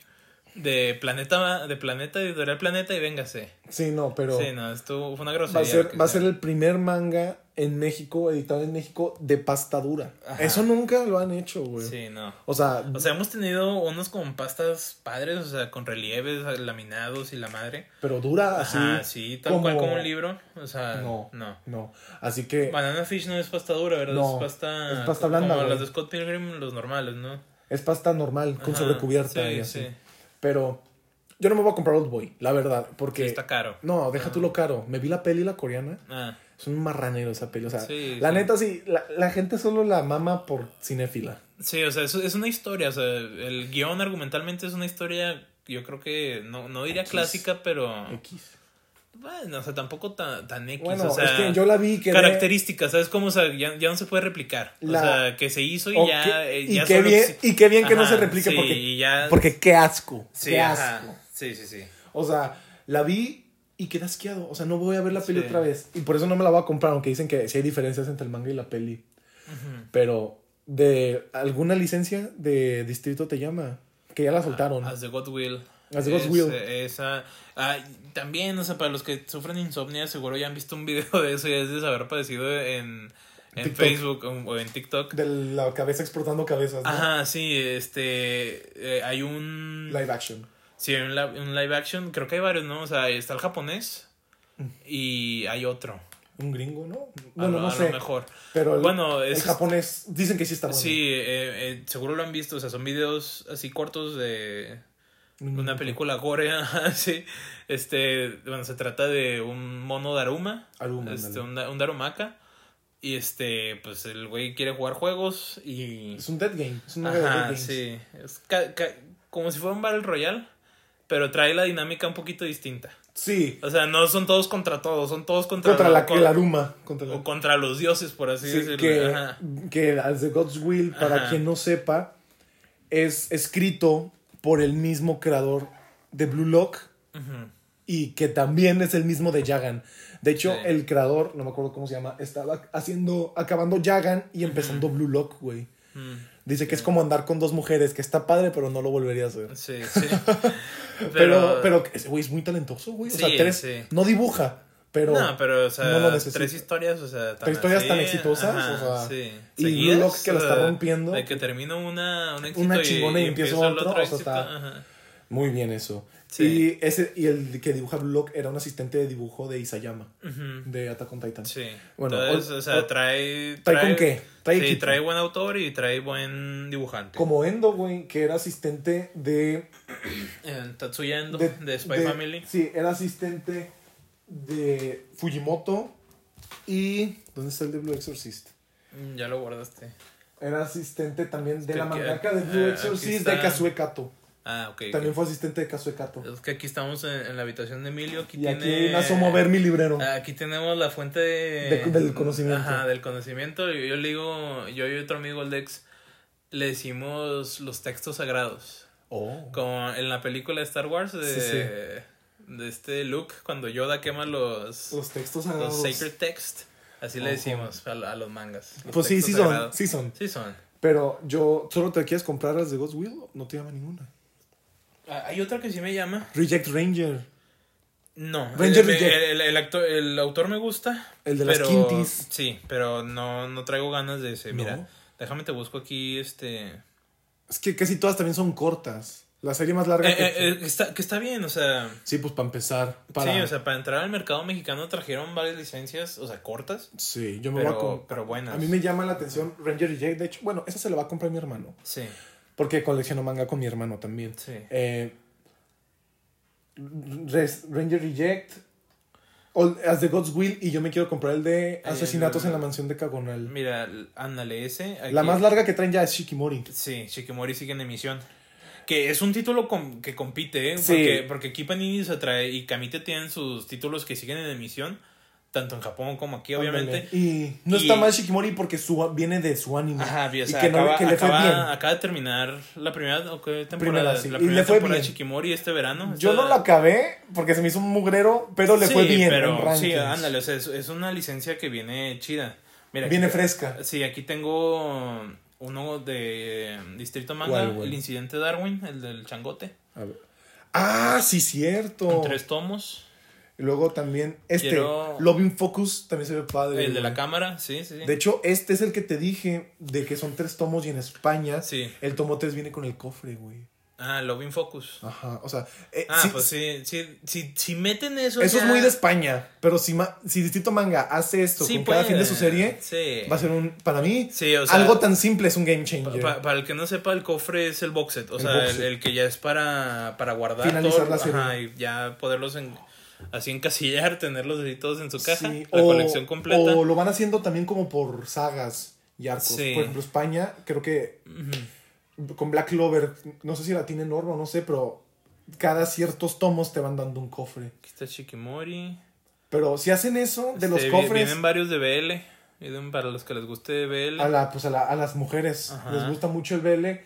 de Planeta, de Planeta, Editorial Planeta y véngase. Sí, no, pero Sí, no, esto fue una va grosería. a ser va a ser el primer manga en México editado en México de pasta dura. Ajá. Eso nunca lo han hecho, güey. Sí, no. O sea, O sea, hemos tenido unos con pastas padres, o sea, con relieves, laminados y la madre. pero dura así. Ajá, sí, tal como- cual como un libro. O sea, No. no. No, así que Banana Fish no es pasta dura, ¿verdad? No, es pasta. es pasta blanda, Como güey. las de Scott Pilgrim, los normales, ¿no? es pasta normal con Ajá, sobrecubierta sí, y así. sí. Pero yo no me voy a comprar Old Boy, la verdad, porque Sí, está caro. no, deja tú lo caro. Me vi la peli la coreana. Ah, Es un marranero esa peli. O sea, Sí, la sí. neta sí, la, la gente solo la mama por cinéfila. sí, o sea, es, es una historia. O sea, el guion argumentalmente es una historia, yo creo que, no, no diría clásica, pero. X. Bueno, o sea, tampoco tan, tan X. Bueno, o sea, es que yo la vi que características, ¿sabes cómo? O sea, ya, ya no se puede replicar. La- O sea, que se hizo y O ya. que- eh, y, ya qué bien, y qué bien que no se replique sí, porque, ya- porque qué asco. Sí, qué ajá. asco. Sí, sí, sí. O sea, la vi y quedé asqueado. O sea, no voy a ver la peli Sí. otra vez. Y por eso no me la voy a comprar, aunque dicen que sí hay diferencias entre el manga y la peli. Pero de alguna licencia de Distrito te llama. Que ya la soltaron. As the God Will. As the God's Es, Will. eh, Esa. ah, también, o sea, para los que sufren insomnia, seguro ya han visto un video de eso y es de saber padecido en, en TikTok. Facebook o, o en TikTok. De la cabeza explotando cabezas. ¿no? Ajá, sí, este. eh, hay un. Live action. Sí, hay un, un live action. Creo que hay varios, ¿no? O sea, está el japonés y hay otro. Un gringo, ¿no? A Bueno, no a sé. lo mejor. Pero el, Bueno, el es- japonés dicen que sí está bueno. Sí, eh, eh, seguro lo han visto. O sea, son videos así cortos de Mm. Una película corea. [laughs] sí. Este, bueno, se trata de un mono Daruma. Daruma, este, un, un Darumaka. Y este, pues el güey quiere jugar juegos y. Es un dead game. Es un manga de dead Ajá, games. sí. Es ca- ca- como si fuera un Battle Royale, pero trae la dinámica un poquito distinta. Sí. O sea, no son todos contra todos, son todos contra, Contra la, con- el Aruma. Contra la- o contra los dioses, por así Sí, decirlo. que, Ajá. que As the God's Will, para Ajá. quien no sepa, es escrito por el mismo creador de Blue Lock y que también es el mismo de Jagan. De hecho, Sí. el creador, no me acuerdo cómo se llama, estaba haciendo, acabando Jagan y empezando Blue Lock, güey. Dice que es como andar con dos mujeres, que está padre, pero no lo volvería a hacer. Sí, sí. [laughs] Pero, pero ese güey es muy talentoso, güey. O sea, tres- sí. no dibuja, pero... no, pero, o sea, no lo tres historias, o sea, tan Tres historias así, tan exitosas, ajá, o sea, sí. y Blue que la está rompiendo. De que termino una, un éxito Una chingona y empiezo empiezo el otro, o sea, está- ajá. Muy bien eso. Sí. Y, ese, y el que dibuja Blue Lock era un asistente de dibujo de Isayama, Ujú. de Attack on Titan. Sí. Bueno, Entonces, o- o, sea, o- trae, ¿trae con qué? Trae sí, trae buen autor y trae buen dibujante. Como Endo, güey, que era asistente de... Tatsuya Endo, de, Spy de- Family. Sí, era asistente de Fujimoto y... ¿Dónde está el de Blue Exorcist? Mm, Ya lo guardaste. Era asistente también de la mangaka de Blue eh, Exorcist de. Kazue Kato. Ah, ok. También fue asistente de Kazue Kato. Es que aquí estamos en, en la habitación de Emilio. Aquí Y aquí me asomo a ver mi librero. Aquí tenemos la fuente de... De- del conocimiento. Ajá, del conocimiento. Yo, yo le digo, yo y otro amigo, el Dex, le decimos los textos sagrados. Oh. Como en la película de Star Wars de, Sí, sí. De este Luke, cuando Yoda quema los, Los textos los sagrados. sacred text. Así le decimos a, a los mangas. los Pues sí, sí son, sagrados. sí son. Sí son. Pero yo, ¿solo te quieres comprar las de Ghost Wheel? No te llama ninguna. Ah, Hay otra que sí me llama. Reject Ranger. No, Ranger el, Reject. el- el actor, el autor me gusta. El de las quintis. Sí, pero no, no traigo ganas de ese. ¿No? Mira, déjame te busco aquí este. Es que casi todas también son cortas. La serie más larga Eh, que... eh, eh, está, que está bien, o sea. Sí, pues para empezar. Para... Sí, o sea, para entrar al mercado mexicano trajeron varias licencias, o sea, cortas, Sí, yo me voy a pero, comprar. pero buenas. A mí me llama la atención Ranger Reject. De hecho, bueno, esa se la va a comprar mi hermano. Sí, Porque colecciono manga con mi hermano también. sí. Eh, Res- Ranger Reject. All- As the God's Will. Y yo me quiero comprar el de Asesinatos El- en la mansión de Cagonal. Mira, ándale, ese. La más larga que traen ya es Shikimori. Sí, Shikimori sigue en emisión. Que es un título com- que compite, ¿eh? Sí. Porque, porque aquí Panini se trae y Kamite tienen sus títulos que siguen en emisión, tanto en Japón como aquí, obviamente. Ándale. Y no Y- está mal Shikimori porque su, viene de su anime. Ajá, o y que, no- acaba, que le fue acaba- bien. acaba de terminar la primera, ¿o qué temporada, Primera, sí, la y primera le fue temporada de Shikimori este verano. Yo Esta- no lo acabé porque se me hizo un mugrero, pero le fue Sí, bien. pero en sí, ándale, o sea, es, es una licencia que viene chida. Mira, Viene aquí- fresca. Sí, aquí tengo uno de Distrito Manga, ¿Cuál, güey? el incidente Darwin, el del changote, A ver. Ah, sí, cierto. en tres tomos. Y luego también este, Quiero- Loving Focus, también se ve padre. El de la güey. cámara, sí, sí. sí. De hecho, este es el que te dije de que son tres tomos y en España Sí. el tomo 3 viene con el cofre, güey. Ah, Loving Focus. Ajá, o sea, eh, Ah, pues sí, sí, sí, si meten eso. eso es muy de España, pero si, ma- si Distrito Manga hace esto Sí, con cada puede. fin de su serie, Sí. va a ser un, para mí, Sí, o sea, algo tan simple es un game changer. pa- para el que no sepa, el cofre es el box set. O El sea, el, el que ya es para, para guardar Finalizar todo, la serie. Ajá, y ya poderlos en, así encasillar, tenerlos así todos en su caja. Sí, la o- colección completa. O lo van haciendo también como por sagas y arcos. Sí. Por ejemplo, España, creo que Ujú. Con Black Clover, no sé si la tiene Norma o no sé, pero cada ciertos tomos te van dando un cofre. Aquí está Shikimori. Pero si hacen eso de los Este, cofres Vienen varios de BL. Vienen para los que les guste BL. a, la, pues a, la- a las mujeres Ajá. les gusta mucho el BL.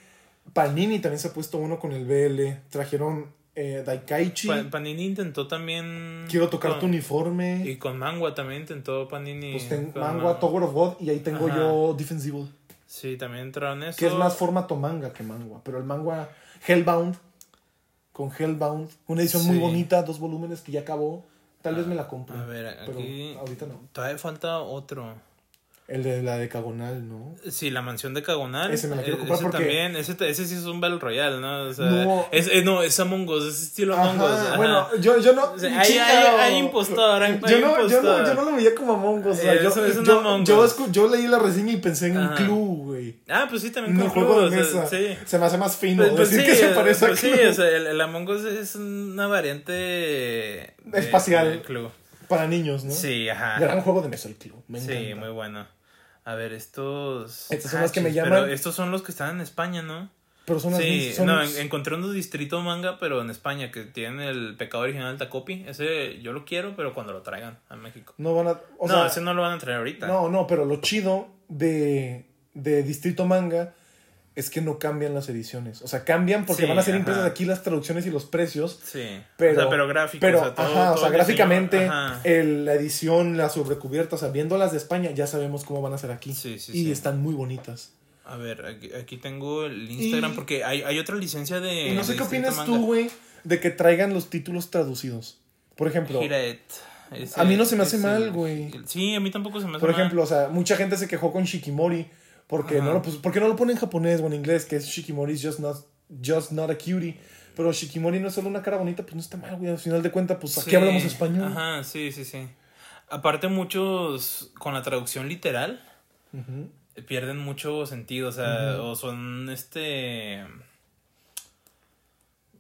Panini también se ha puesto uno con el BL. Trajeron eh, Daikaichi. Pa- Panini intentó también. Quiero tocar con- tu uniforme. Y con Mangua también intentó Panini. Pues ten- con manga Tower of God y ahí tengo Ajá. yo Defensible. Sí, también entraron eso. Que es más formato manga que manga. Pero el manga Hellbound. Con Hellbound. Una edición muy bonita, dos volúmenes que ya acabó. Tal vez me la compro. A ver, pero ahorita no. Todavía falta otro. El de la decagonal, ¿no? Sí, la mansión de Cagonal. Ese me la quiero Eh, comprar ese porque- también, ese, ese sí es un Battle Royale, ¿no? O sea, No. Es, eh, no, es Among Us, es estilo Among Us. Ajá. Bueno, yo, yo no. O sea, hay- hay- hay impostor, hay- yo, no, yo, no, impostor. yo no lo veía como Among Us. o sea, Eh, yo, eso es un yo, Among yo, Us. yo leí la reseña y pensé en un Ajá. club, güey. Ah, pues sí, también Un con juego Clue, de o sea, mesa. sí. Se me hace más fino Pues, pues decir sí, que se eh, parece pues a sí, Club. o sea, el, el Among Us es una variante de- Espacial. del Clue. Para niños, ¿no? Sí, ajá. Gran juego de mesa el club. Me Sí, encanta. muy bueno. A ver, estos. Estos son los que me llaman- Pero estos son los que están en España, ¿no? Pero son las Sí, mis- son no, los- encontré unos distrito manga, pero en España, que tienen el pecado original de Tacopi. Ese yo lo quiero, pero cuando lo traigan a México. no van a. O no, sea, ese no lo van a traer ahorita. No, no, pero lo chido de, de Distrito Manga es que no cambian las ediciones. O sea, cambian porque Sí, van a ser impresas aquí las traducciones y los precios. Sí. Pero, o sea, pero gráficos. Pero, o sea, todo- ajá, o sea, gráficamente, ajá. el- la edición, la sobrecubierta, o sea, viendo las de España, ya sabemos cómo van a ser aquí. Sí, sí, y están muy bonitas. A ver, aquí, aquí tengo el Instagram Y- porque hay, hay otra licencia de. y no sé qué opinas Manga. tú, güey, de que traigan los títulos traducidos. Por ejemplo, Hiret. Ese- A mí no se me hace ese- mal, güey. Sí, a mí tampoco se me hace por mal. ejemplo, o sea, mucha gente se quejó con Shikimori porque Ajá. no lo pus- ¿por qué no lo pone en japonés o en inglés? Que es Shikimori is just not, just not a cutie. Pero Shikimori no es solo una cara bonita, pues no está mal, güey. Al final de cuentas, pues aquí Sí, hablamos español. Ajá, sí, sí, sí. Aparte, muchos con la traducción literal pierden mucho sentido, o sea, o son este.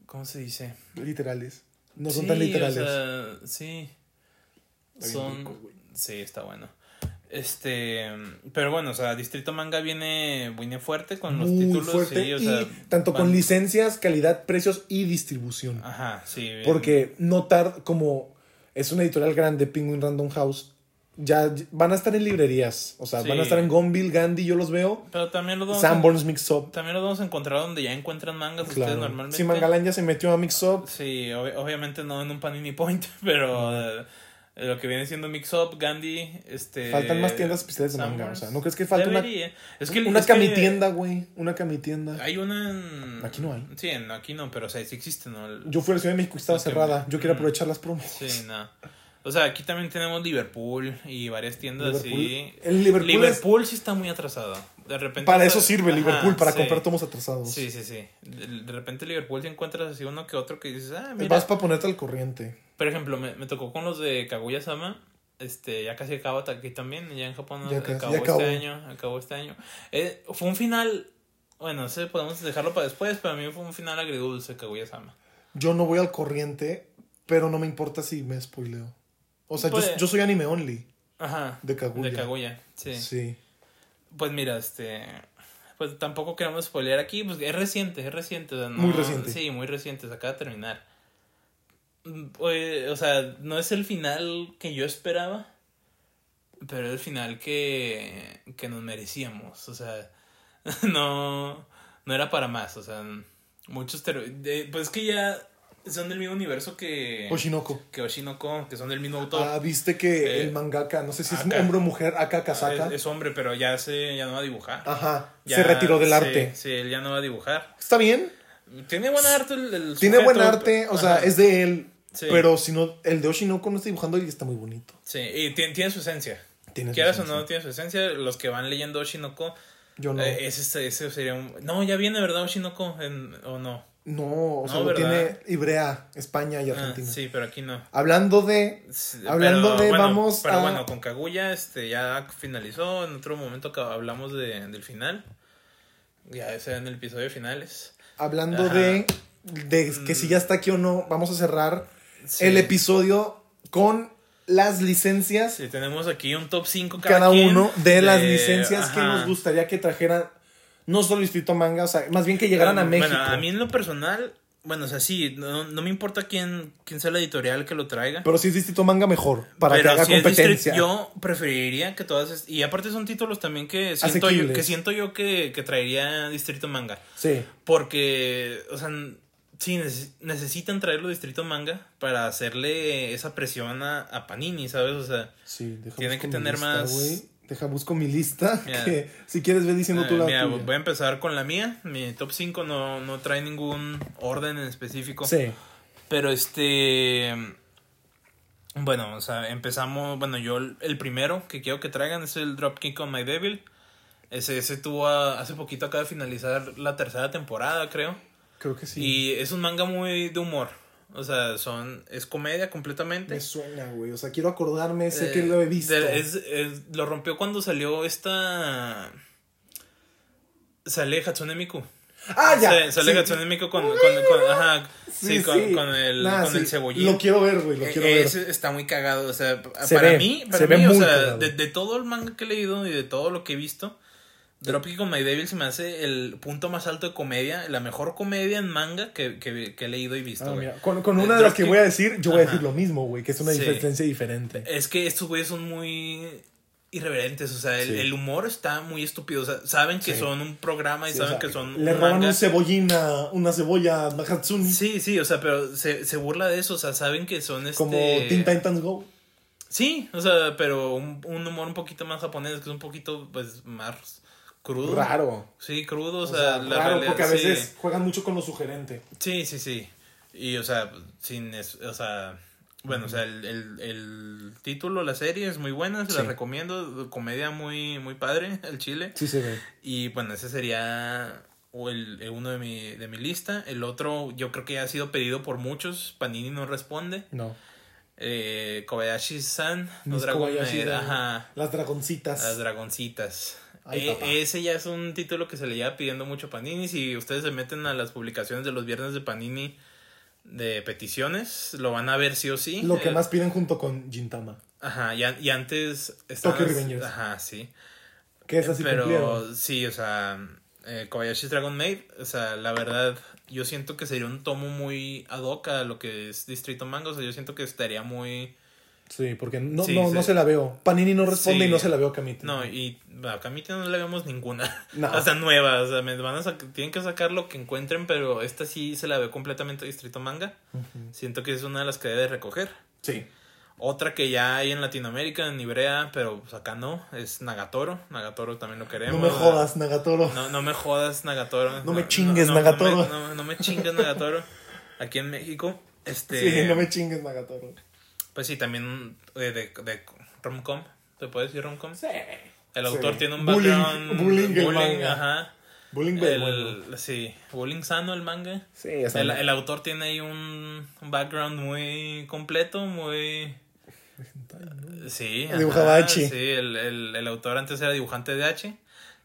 ¿Cómo se dice? Literales. No Sí, son tan literales. O sea, sí. Está bien Son. rico, sí, está bueno. Este. Pero bueno, o sea, Distrito Manga viene, viene fuerte con los Muy títulos. fuerte. sí, o y sea, tanto con licencias, calidad, precios y distribución. Ajá, sí. bien. Porque notar como es una editorial grande, Penguin Random House, ya van a estar en librerías. O sea, Sí. van a estar en Gonville, Gandhi, yo los veo. Pero también los vamos a- Mix Up. También los vamos a encontrar donde ya encuentran mangas ustedes normalmente. Si Mangalán ya se metió a Mix Up. Sí, ob- obviamente no en un Panini Point, [laughs] pero lo que viene siendo Mix Up, Gandhi, este... Faltan más tiendas especiales de manga. O sea, ¿no crees que falta una. Es que, una es camitienda, güey? Una camitienda. Hay una en... Aquí no hay. Sí, en- aquí no, pero o sea, sí existe, ¿no? El- Yo fui a la Ciudad de México y estaba cerrada. Yo quiero aprovechar las promos. Sí, no. O sea, aquí también tenemos Liverpool y varias tiendas Liverpool. así. El Liverpool, es- Liverpool sí está muy atrasado. De repente... para eso sirve Ajá, Liverpool, para sí. comprar tomos atrasados. Sí, sí, sí. De, de repente Liverpool te encuentras así uno que otro que dices, ah, mira. Vas para ponerte al corriente. Por ejemplo, me, me tocó con los de Kaguya-sama. Este, ya casi acaba aquí también. Ya en Japón Ya acabó, casi- ya acabó. este año. Acabó este año. Eh, fue un final. Bueno, no sé, podemos dejarlo para después. Pero a mí fue un final agridulce Kaguya-sama. Yo no voy al corriente, pero no me importa si me spoileo. O sea, yo, Pues- yo soy anime only. Ajá. De Kaguya. De Kaguya, sí. Sí. Pues mira, este. Pues tampoco queremos spoilear aquí. Pues es reciente, es reciente. o sea, no- Muy reciente. Sí, muy reciente. Se acaba de terminar. Pues, o sea, no es el final que yo esperaba. Pero es el final que, que nos merecíamos. O sea, [laughs] no, no era para más. O sea, muchos. ter- pues es que ya son del mismo universo que. Oshinoko. Que Oshinoko, que son del mismo autor. Ah, viste que Eh, el mangaka, no sé si es hombre o mujer, Aka Kasaka. es, es hombre, pero ya se ya no va a dibujar. Ajá. Ya- se retiró del arte. Sí, él ya no va a dibujar. Está bien. Tiene buen arte el, el Tiene sujeto, buen arte. O sea, es de él. Sí. Pero si no, el de Oshinoko no está dibujando y está muy bonito. Sí, y tiene, tiene su esencia. Tiene su Quieras o esencia. no, tiene su esencia. Los que van leyendo Oshinoko, Yo no. eh, ese, ese sería un... No, ya viene, ¿verdad, Oshinoko? En, ¿O no? No, o sea, No, lo tiene Ibrea, España y Ah, Argentina. sí, pero aquí no. Hablando de. Sí, Hablando pero de, bueno, vamos Pero a- bueno, con Kaguya este, ya finalizó. En otro momento hablamos de, del final. Ya ese en el episodio de finales. Hablando Ajá. De. De que si ya está aquí o no, vamos a cerrar Sí. el episodio con las licencias. Sí, tenemos aquí un top 5 cada, cada quien uno de las licencias que nos gustaría que trajeran. No solo Distrito Manga, o sea, más bien que llegaran a Bueno, México. a mí en lo personal, Bueno, o sea, sí, no, no me importa quién, quién sea la editorial que lo traiga. Pero si es Distrito Manga, mejor. Para que Pero haga si es competencia. Yo preferiría que todas... Y aparte son títulos también que siento yo, que, siento yo que, que traería Distrito Manga. Sí. Porque, o sea, sí, neces- necesitan traerlo Distrito Manga para hacerle esa presión a, a Panini, ¿sabes? O sea, Sí, deja Tiene busco que tener lista, más-. Deja, busco mi lista. [laughs] Que si quieres, ve diciendo tú eh, la mira, tuya. voy a empezar con la mía. Mi top 5 no, no trae ningún orden en específico. Sí. Pero este. Bueno, o sea, empezamos. Bueno, yo el el primero que quiero que traigan es el Dropkick on My Devil. Ese, ese tuvo a- hace poquito acaba de finalizar la tercera temporada, creo. Creo que sí. Y es un manga muy de humor. O sea, son es comedia completamente. Me suena, güey. O sea, quiero acordarme. Sé Eh, que lo he visto. es- es- lo rompió cuando salió esta. Sale Hatsune Miku. ah, ya. Sale, sale sí. Hatsune Miku con, con, con- ajá, sí, Sí, con, con el, Nah, el cebollín. Lo quiero ver, güey. Lo Eh, quiero ver. ese está muy cagado, o sea, Se para ve, mí, se para ve mí, o sea, de, de todo el manga que he leído y de todo lo que he visto, Dropkick on My Devil se me hace el punto más alto de comedia, la mejor comedia en manga que, que, que he leído y visto, Ah, mira, con, con El una de las que voy a decir, yo voy a decir lo mismo, güey, que es una Sí. diferencia diferente. Es que estos güeyes son muy irreverentes, o sea, el, Sí. el humor está muy estúpido, o sea, saben que Sí. son un programa y saben o sea, que son Le un roban manga. un cebollín a una cebolla a Hatsune. Sí, sí, o sea, pero se, se burla de eso, o sea, saben que son este... Como Teen Titans Go. Sí, o sea, pero un, un humor un poquito más japonés, que es un poquito, pues, más crudo. Raro. Sí, crudo, o, O sea, sea, la raro realidad, porque a sí. veces juegan mucho con lo sugerente. Sí, sí, sí. Y, o sea, sin es- o sea, bueno, o sea, el, el, el título, la serie es muy buena, se la recomiendo, comedia muy, muy padre, [laughs] el chile. Sí se ve. Y, bueno, ese sería o el, el uno de mi, de mi lista. El otro, yo creo que ya ha sido pedido por muchos, Panini no responde. No. Eh, Kobayashi-san, Kobayashi Maid, de- ajá. Las dragoncitas. Las dragoncitas. Ay, papá. ese ya es un título que se le lleva pidiendo mucho a Panini. Si ustedes se meten a las publicaciones de los viernes de Panini de peticiones, lo van a ver sí o sí. Lo que Eh, más piden junto con Gintama. Ajá, y, y antes... Tokyo Revengers. Ajá, sí. Que es así Pero cumplieron. sí, o sea, eh, Kobayashi's Dragon Maid, o sea, la verdad, yo siento que sería un tomo muy ad hoc a lo que es Distrito Manga. O sea, yo siento que estaría muy... Sí, porque no, Sí, no, sí. no se la veo. Panini no responde Sí. y no se la veo a. No, y a Kamite no le vemos ninguna. [laughs] No. Hasta nueva. O sea, me van a tienen que sacar lo que encuentren, pero esta sí se la ve completamente Distrito Manga. Siento que es una de las que debe recoger. Sí. Otra que ya hay en Latinoamérica, en Ibrea, pero pues acá no, es Nagatoro. Nagatoro también lo queremos. No me jodas, Nagatoro. No, no me jodas, Nagatoro. No me chingues, Nagatoro. No, me- no me chingues, Nagatoro. Aquí en México, este... Sí, no me chingues, Nagatoro. Pues sí, también eh, de, de romcom. ¿Se puede decir romcom? Sí. El autor Sí. tiene un Bullying- background. bullying el manga. ajá. Bullying El, bueno. Sí, bullying sano el manga. Sí, sea, El, el autor tiene ahí un, un background muy completo, muy... Sí. Dibujaba H. Sí, el, el, el autor antes era dibujante de H.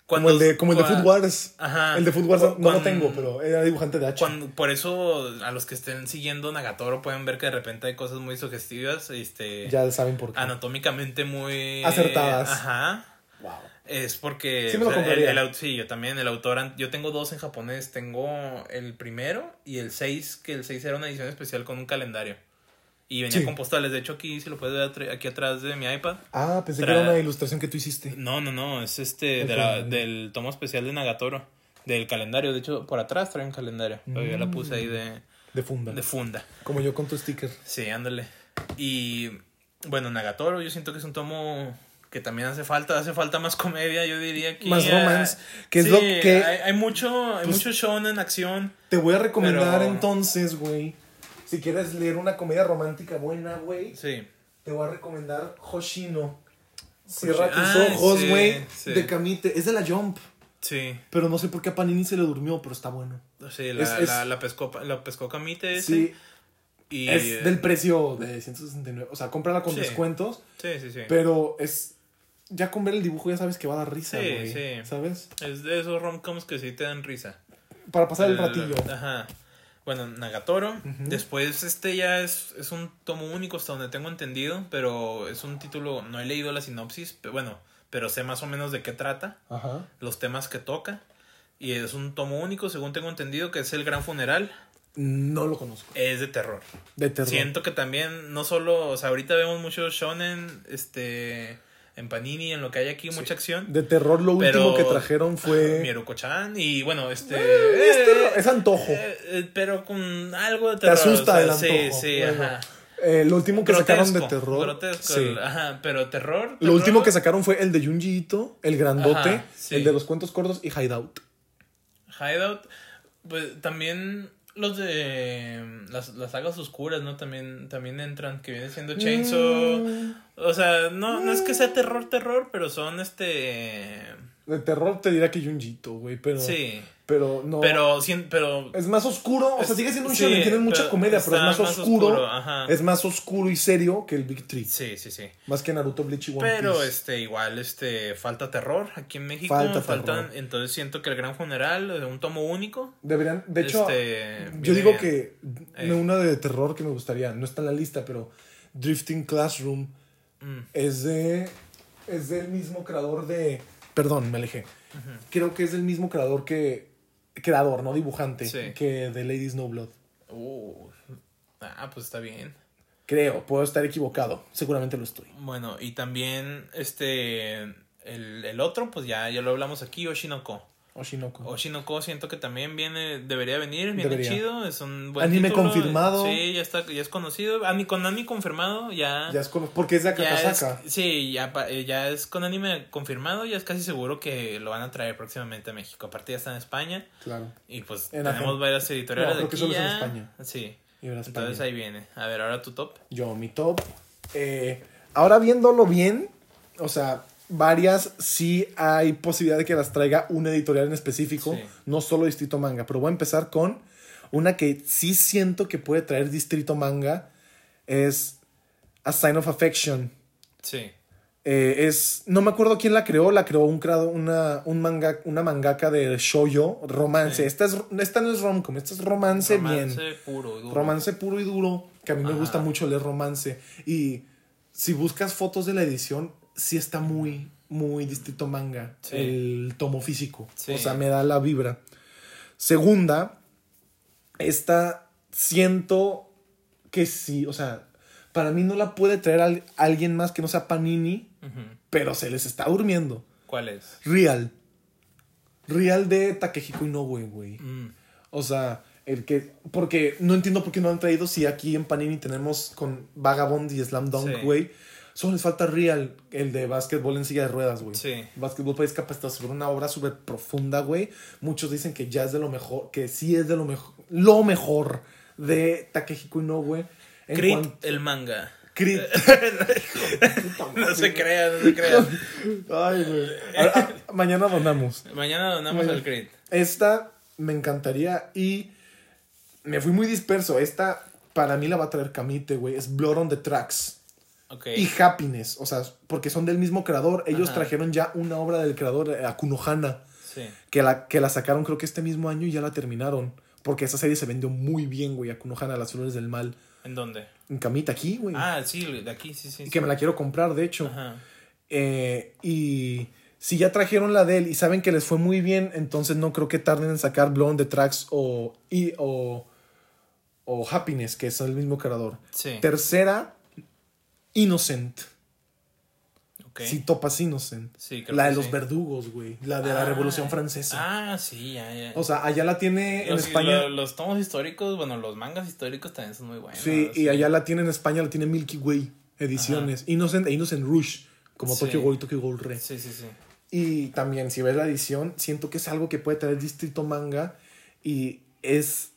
como el de, como el de Food Wars. Ajá. El de Food Wars no lo tengo, pero era dibujante de H. cuando- por eso a los que estén siguiendo Nagatoro pueden ver que de repente hay cosas muy sugestivas, este, Ya saben por qué. anatómicamente muy Acertadas. Ajá. Wow. Es porque Sí me lo o sea, el, el sí, yo también, el autor, yo tengo dos en japonés, tengo el primero y el 6, que el 6 era una edición especial con un calendario. Y venía Sí. con postales, de hecho aquí, si lo puedes ver aquí atrás de mi iPad. Ah, pensé que era una ilustración que tú hiciste. No, no, no, es este de la- del tomo especial de Nagatoro, del calendario, de hecho por atrás trae un calendario, pero yo la puse ahí de, De funda. de funda. Como yo con tu sticker. Sí, ándale. Y bueno, Nagatoro yo siento que es un tomo que también hace falta, hace falta más comedia, yo diría que Más romance, que es Sí, lo que- hay, hay mucho hay Pues- mucho shonen acción. Te voy a recomendar Pero- entonces, güey. Si quieres leer una comedia romántica buena, güey, Sí. te voy a recomendar Hoshino. Cierra tus Ah, ojos, sí, güey. sí. De Kamite. Es de la Jump. Sí. Pero no sé por qué a Panini se le durmió, pero está bueno. Sí, la, Es- es- la, la pescó la pescó Kamite ese. Sí, y es del precio de 169. O sea, cómprala con Sí. descuentos. Sí, sí, sí. Pero es. Ya con ver el dibujo ya sabes que va a dar risa, Sí, güey. sí. ¿Sabes? Es de esos romcoms que sí te dan risa. Para pasar el El- ratillo. Ajá. Bueno, Nagatoro. Después este ya es, es un tomo único hasta donde tengo entendido, pero es un título, no he leído la sinopsis, pero bueno, pero sé más o menos de qué trata, Ajá. los temas que toca. Y es un tomo único, según tengo entendido, que es el gran funeral. No lo conozco. Es de terror. De terror. Siento que también, no solo, o sea, ahorita vemos mucho shonen, este, en Panini, en lo que hay aquí, mucha acción. De terror lo Pero- último que trajeron fue... [laughs] Mieruko-chan y bueno, este... Eh, es, terror, es antojo. eh, eh, pero con algo de Te terror. asusta o sea, el antojo. Sí, sí, Bueno, ajá. eh, lo último que sacaron de terror... grotesco, sí. el- ajá, pero terror. Lo último que sacaron fue el de Junji Ito, el grandote, Ajá, sí. el de los cuentos cortos y Hideout. Hideout, pues también los de las, las sagas oscuras, ¿no? También, también entran, que viene siendo Chainsaw. Mm. O sea, no, no es que sea terror, terror, pero son este... De terror te diría que Junji Ito, güey, pero... Sí. Pero no... Pero, pero Es más oscuro, o sea, sigue siendo un sí, shonen, tiene mucha comedia, pero es más, más oscuro. oscuro, ajá. Es más oscuro y serio que el Big Tree. Sí, sí, sí. Más que Naruto, Bleach y One Pero Piece. este, igual, este, falta terror aquí en México. Falta faltan, terror. entonces siento que el gran funeral, un tomo único. Deberían, de hecho, este, yo digo bien. que Eh. una de terror que me gustaría, no está en la lista, pero Drifting Classroom Mm, es de es del mismo creador de perdón, me alejé. Creo que es del mismo creador que creador, no dibujante, Sí. que de Lady Snowblood. uh, ah, pues está bien. Creo, puedo estar equivocado, seguramente lo estoy. Bueno, y también este, el, el otro, pues ya, ya lo hablamos aquí, Oshinoko. Oshinoko. Oshinoko siento que también viene, debería venir, viene Debería. chido, es un buen Anime título, confirmado. Sí, ya está, ya es conocido. Ani, con anime confirmado, ya. ya es con- porque es de ya Akakasaka. sí, ya, eh, ya es con anime confirmado, ya es casi seguro que lo van a traer próximamente a México. Aparte ya está en España Claro. y pues En tenemos varias editoriales No, de creo que aquí solo es en ya. España. Sí. Y España. Entonces ahí viene. A ver, ahora tu top. Yo, mi top. eh, ahora viéndolo bien, o sea, varias sí hay posibilidad de que las traiga una editorial en específico, Sí. no solo Distrito Manga, pero voy a empezar con una que sí siento que puede traer Distrito Manga, es A Sign of Affection. Sí. Eh, es, no me acuerdo quién la creó, la creó un, creado- una, un manga, una mangaka de shoujo, romance. Sí. Esta, es, esta no es romcom, esta es romance, bien. Romance puro y duro. Romance puro y duro, que a mí me gusta mucho leer romance. Y si buscas fotos de la edición, sí está muy, muy distrito manga, Sí. el tomo físico. Sí. O sea, me da la vibra. Segunda, esta siento que sí, o sea, para mí no la puede traer al- alguien más que no sea Panini, pero se les está durmiendo. ¿Cuál es? Real. Real de Takehiko Inoue, güey. Mm, O sea, el que. Porque no entiendo por qué no han traído si aquí en Panini tenemos con Vagabond y Slam Dunk, Sí. güey. Solo les falta Real, el de básquetbol en silla de ruedas, güey. Sí. Básquetbol País Capacitado sobre una obra súper profunda, güey. Muchos dicen que ya es de lo mejor, que sí es de lo mejor, lo mejor de Takehiko Inoue. En Crit, el manga. Crit. [laughs] No se crea, no se crea. Ay, güey. Mañana donamos. Mañana donamos al. Crit. Esta me encantaría y me fui muy disperso. Esta para mí la va a traer Camite, güey. Es Blood on the Tracks. Y Happiness, o sea, porque son del mismo creador. Ellos Ajá. trajeron ya una obra del creador, eh, Akunohana, Sí. que la, que la sacaron creo que este mismo año y ya la terminaron. Porque esa serie se vendió muy bien, güey. Akunohana, Las Flores del Mal. ¿En dónde? En Camita aquí, güey. Ah, sí, de aquí, sí, sí. que me la quiero comprar, de hecho. Ajá. Eh, y si ya trajeron la de él y saben que les fue muy bien, entonces no creo que tarden en sacar Blown the Tracks o, y, o, o Happiness, que es el mismo creador. Sí. Tercera, Innocent. Si topas Innocent. Sí, creo la de los verdugos, güey. La de la Ah, Revolución Francesa. Ah, sí, ya, ya. O sea, allá la tiene en España. lo- los tomos históricos, bueno, los mangas históricos también son muy buenos. sí, y allá la tiene en España, la tiene Milky Way ediciones. Innocent e Innocent Rush. Como. Tokyo Ghoul y Tokyo Ghoul Re. Sí, sí, sí. Y también, si ves la edición, siento que es algo que puede traer Distrito Manga. Y es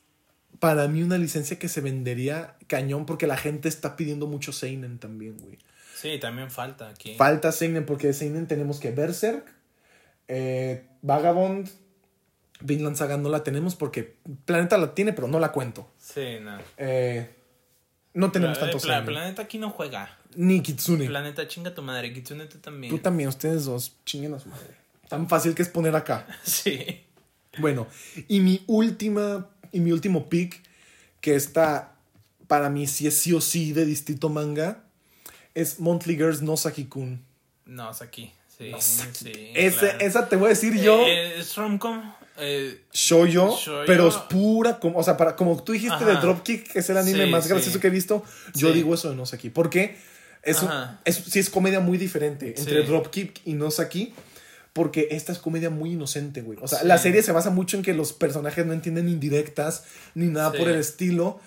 para mí una licencia que se vendería cañón porque la gente está pidiendo mucho Seinen también, güey. Sí, también falta aquí. Falta Seinen porque de Seinen tenemos que Berserk, eh, Vagabond, Vinland Saga no la tenemos porque Planeta la tiene, pero no la cuento. sí, no. Eh, no tenemos Pla- tanto Pla- Seinen. Planeta aquí no juega. Ni Kitsune. Planeta chinga tu madre. Kitsune tú también. Tú también, ustedes dos, chinguen a su madre. Tan fácil que es poner acá. [laughs] Sí. Bueno, y mi última, y mi último pick, que está para mí sí es sí o sí de Distrito Manga, es Monthly Girls no Saki-kun. No, aquí. Sí, No sé. sí. Ese- claro. Esa te voy a decir yo. Eh, es romcom. Eh, Shoujo, Shoujo. pero es pura, como, o sea, para, como tú dijiste de Ajá. Dropkick, que es el anime Sí, más sí. gracioso que he visto, yo Sí. digo eso de Nosaki. Porque es, un- es, sí es comedia muy diferente entre. Dropkick y Nosaki. Porque esta es comedia muy inocente, güey. O sea, Sí. la serie se basa mucho en que los personajes no entienden indirectas ni nada Sí. por el estilo.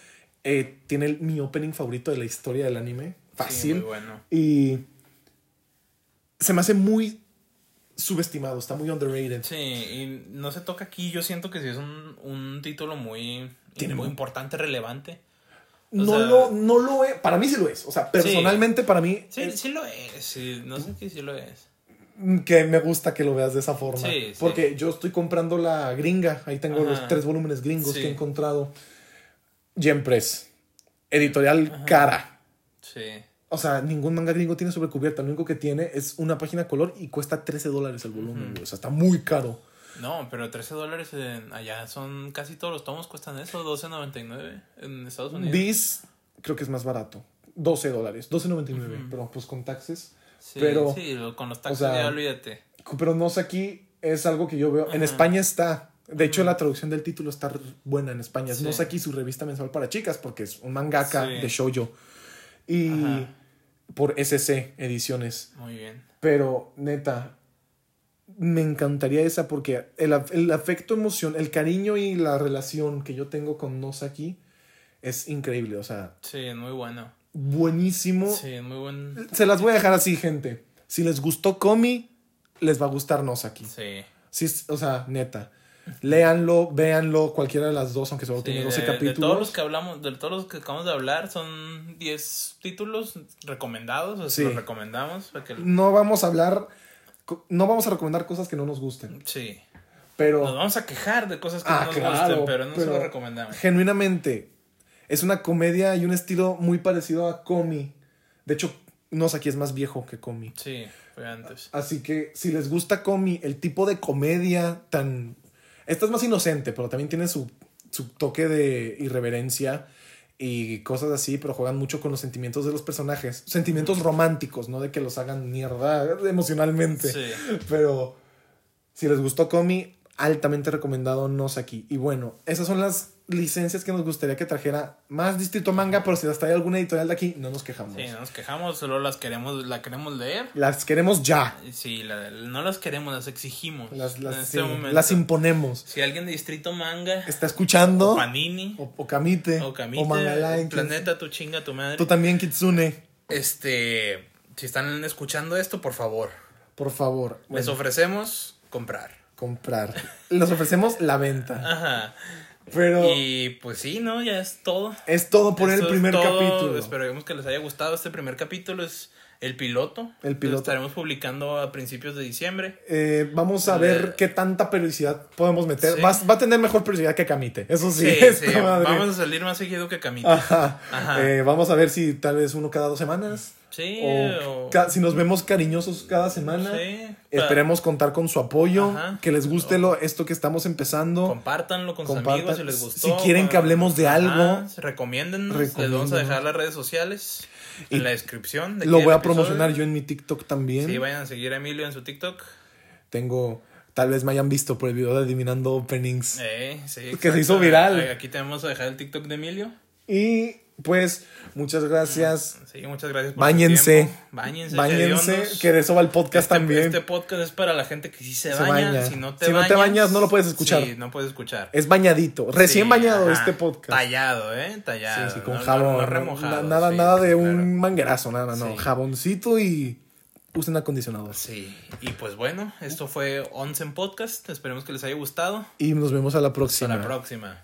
Eh, tiene el- mi opening favorito de la historia del anime. sí, Fácil. muy bueno. Y se me hace muy subestimado, está muy underrated. Sí, y no se toca aquí. Yo siento que sí es un, un título muy, Tiene muy mu- importante, relevante. O No, sea- lo, no lo es. Para mí sí lo es. O sea, personalmente para mí Sí, es sí lo es. sí, no sé que sí lo es. Que me gusta que lo veas de esa forma. Sí, sí. Porque yo estoy comprando la gringa. Ahí tengo Ajá. los tres volúmenes gringos Sí. que he encontrado. Gen Press. Editorial cara. Sí. O sea, ningún manga gringo tiene sobrecubierta. Lo único que tiene es una página color y cuesta 13 dólares el volumen. güey. O sea, está muy caro. No, pero 13 dólares allá son casi todos los tomos cuestan eso, 12.99 en Estados Unidos. Bis creo que es más barato. 12 dólares. 12.99. Pero pues con taxes. Sí, pero, sí, con los taxis o sea, ya olvídate. Pero no sé aquí es algo que yo veo. En España está. De hecho, la traducción del título está buena en España. Sí. No sé aquí su revista mensual para chicas porque es un mangaka Sí. de shoujo. Y Ajá. por SC Ediciones. Muy bien. Pero, neta, me encantaría esa porque el, el afecto emoción, el cariño y la relación que yo tengo con Nosaki es increíble. O sea, Sí, es muy bueno. Buenísimo. Sí, muy buen. Se las voy a dejar así, gente. Si les gustó Komi, les va a gustar Nosaki. Sí. Sí, o sea, neta. Léanlo, véanlo, cualquiera de las dos, aunque solo Sí, tiene 12 de, de capítulos. todos los que hablamos, de todos los que acabamos de hablar, son 10 títulos recomendados, o Sí. los recomendamos. No vamos a hablar, no vamos a recomendar cosas que no nos gusten. Sí. Pero Nos vamos a quejar de cosas que Ah, no nos claro, gusten, pero no se lo recomendamos. genuinamente es una comedia y un estilo muy parecido a Komi. De hecho, Nosaki es más viejo que Komi. Sí, fue antes. Así que si les gusta Komi, el tipo de comedia tan... Esta es más inocente, pero también tiene su, su toque de irreverencia y cosas así, pero juegan mucho con los sentimientos de los personajes. Sentimientos románticos, no de que los hagan mierda emocionalmente. Sí. Pero si les gustó Komi, altamente recomendado Nosaki. Y bueno, esas son las licencias que nos gustaría que trajera más Distrito Manga, pero si las trae alguna editorial de aquí, no nos quejamos. Sí, no nos quejamos, solo las queremos, la queremos leer. Las queremos ya. Sí, la- no las queremos, las exigimos. Las, las, en este sí, momento. las imponemos. Si alguien de Distrito Manga, Está escuchando. o Panini, O, o Kamite. o Kamite, O. Planeta, tu chinga, tu madre. Tú también, Kitsune. Este, si están escuchando esto, por favor, Por favor. les ofrecemos comprar. Comprar. Les ofrecemos la venta. Ajá. Pero Y pues sí, ¿no? Ya es todo. es todo por el primer capítulo. Esperemos que les haya gustado este primer capítulo. Es el piloto. El piloto. Lo estaremos publicando a principios de diciembre. Eh, vamos a ver Eh, qué tanta periodicidad podemos meter. sí. Va, va a tener mejor periodicidad que Kamite. Eso sí. Sí. [laughs] Vamos a salir más seguido que Camito. Ajá. Ajá. Eh, vamos a ver si tal vez uno cada dos semanas. Sí, O o- ca- si nos vemos cariñosos cada semana. Sí. Esperemos contar con su apoyo. Ajá. Que les guste lo, esto que estamos empezando. Compártanlo con sus amigos si les gustó. Si quieren que hablemos de algo. Recomiéndennos. Les vamos a dejar las redes sociales en la descripción. de Lo voy a promocionar yo en mi TikTok también. Sí, vayan a seguir a Emilio en su TikTok. Tengo. Tal vez me hayan visto por el video de adivinando openings. Eh, sí, [laughs] Que se hizo viral. Aquí te vamos a dejar el TikTok de Emilio. Y pues, muchas gracias. Sí, muchas gracias por Báñense. Báñense. Báñense, que de eso va el podcast Este- también. Este podcast es para la gente que sí se, Se baña. baña. Si no te Si no bañas. te bañas, no lo puedes escuchar. Sí, no puedes escuchar. Es bañadito, recién Sí, bañado ajá. este podcast. Tallado, ¿eh? Tallado. Sí, sí, con No- jabón. no remojado, na- nada, sí, nada de claro. un manguerazo, nada, no. Jaboncito y usen acondicionador. Sí, y pues bueno, esto fue Onsen Podcast. Esperemos que les haya gustado. Y nos vemos a la próxima. Hasta la próxima.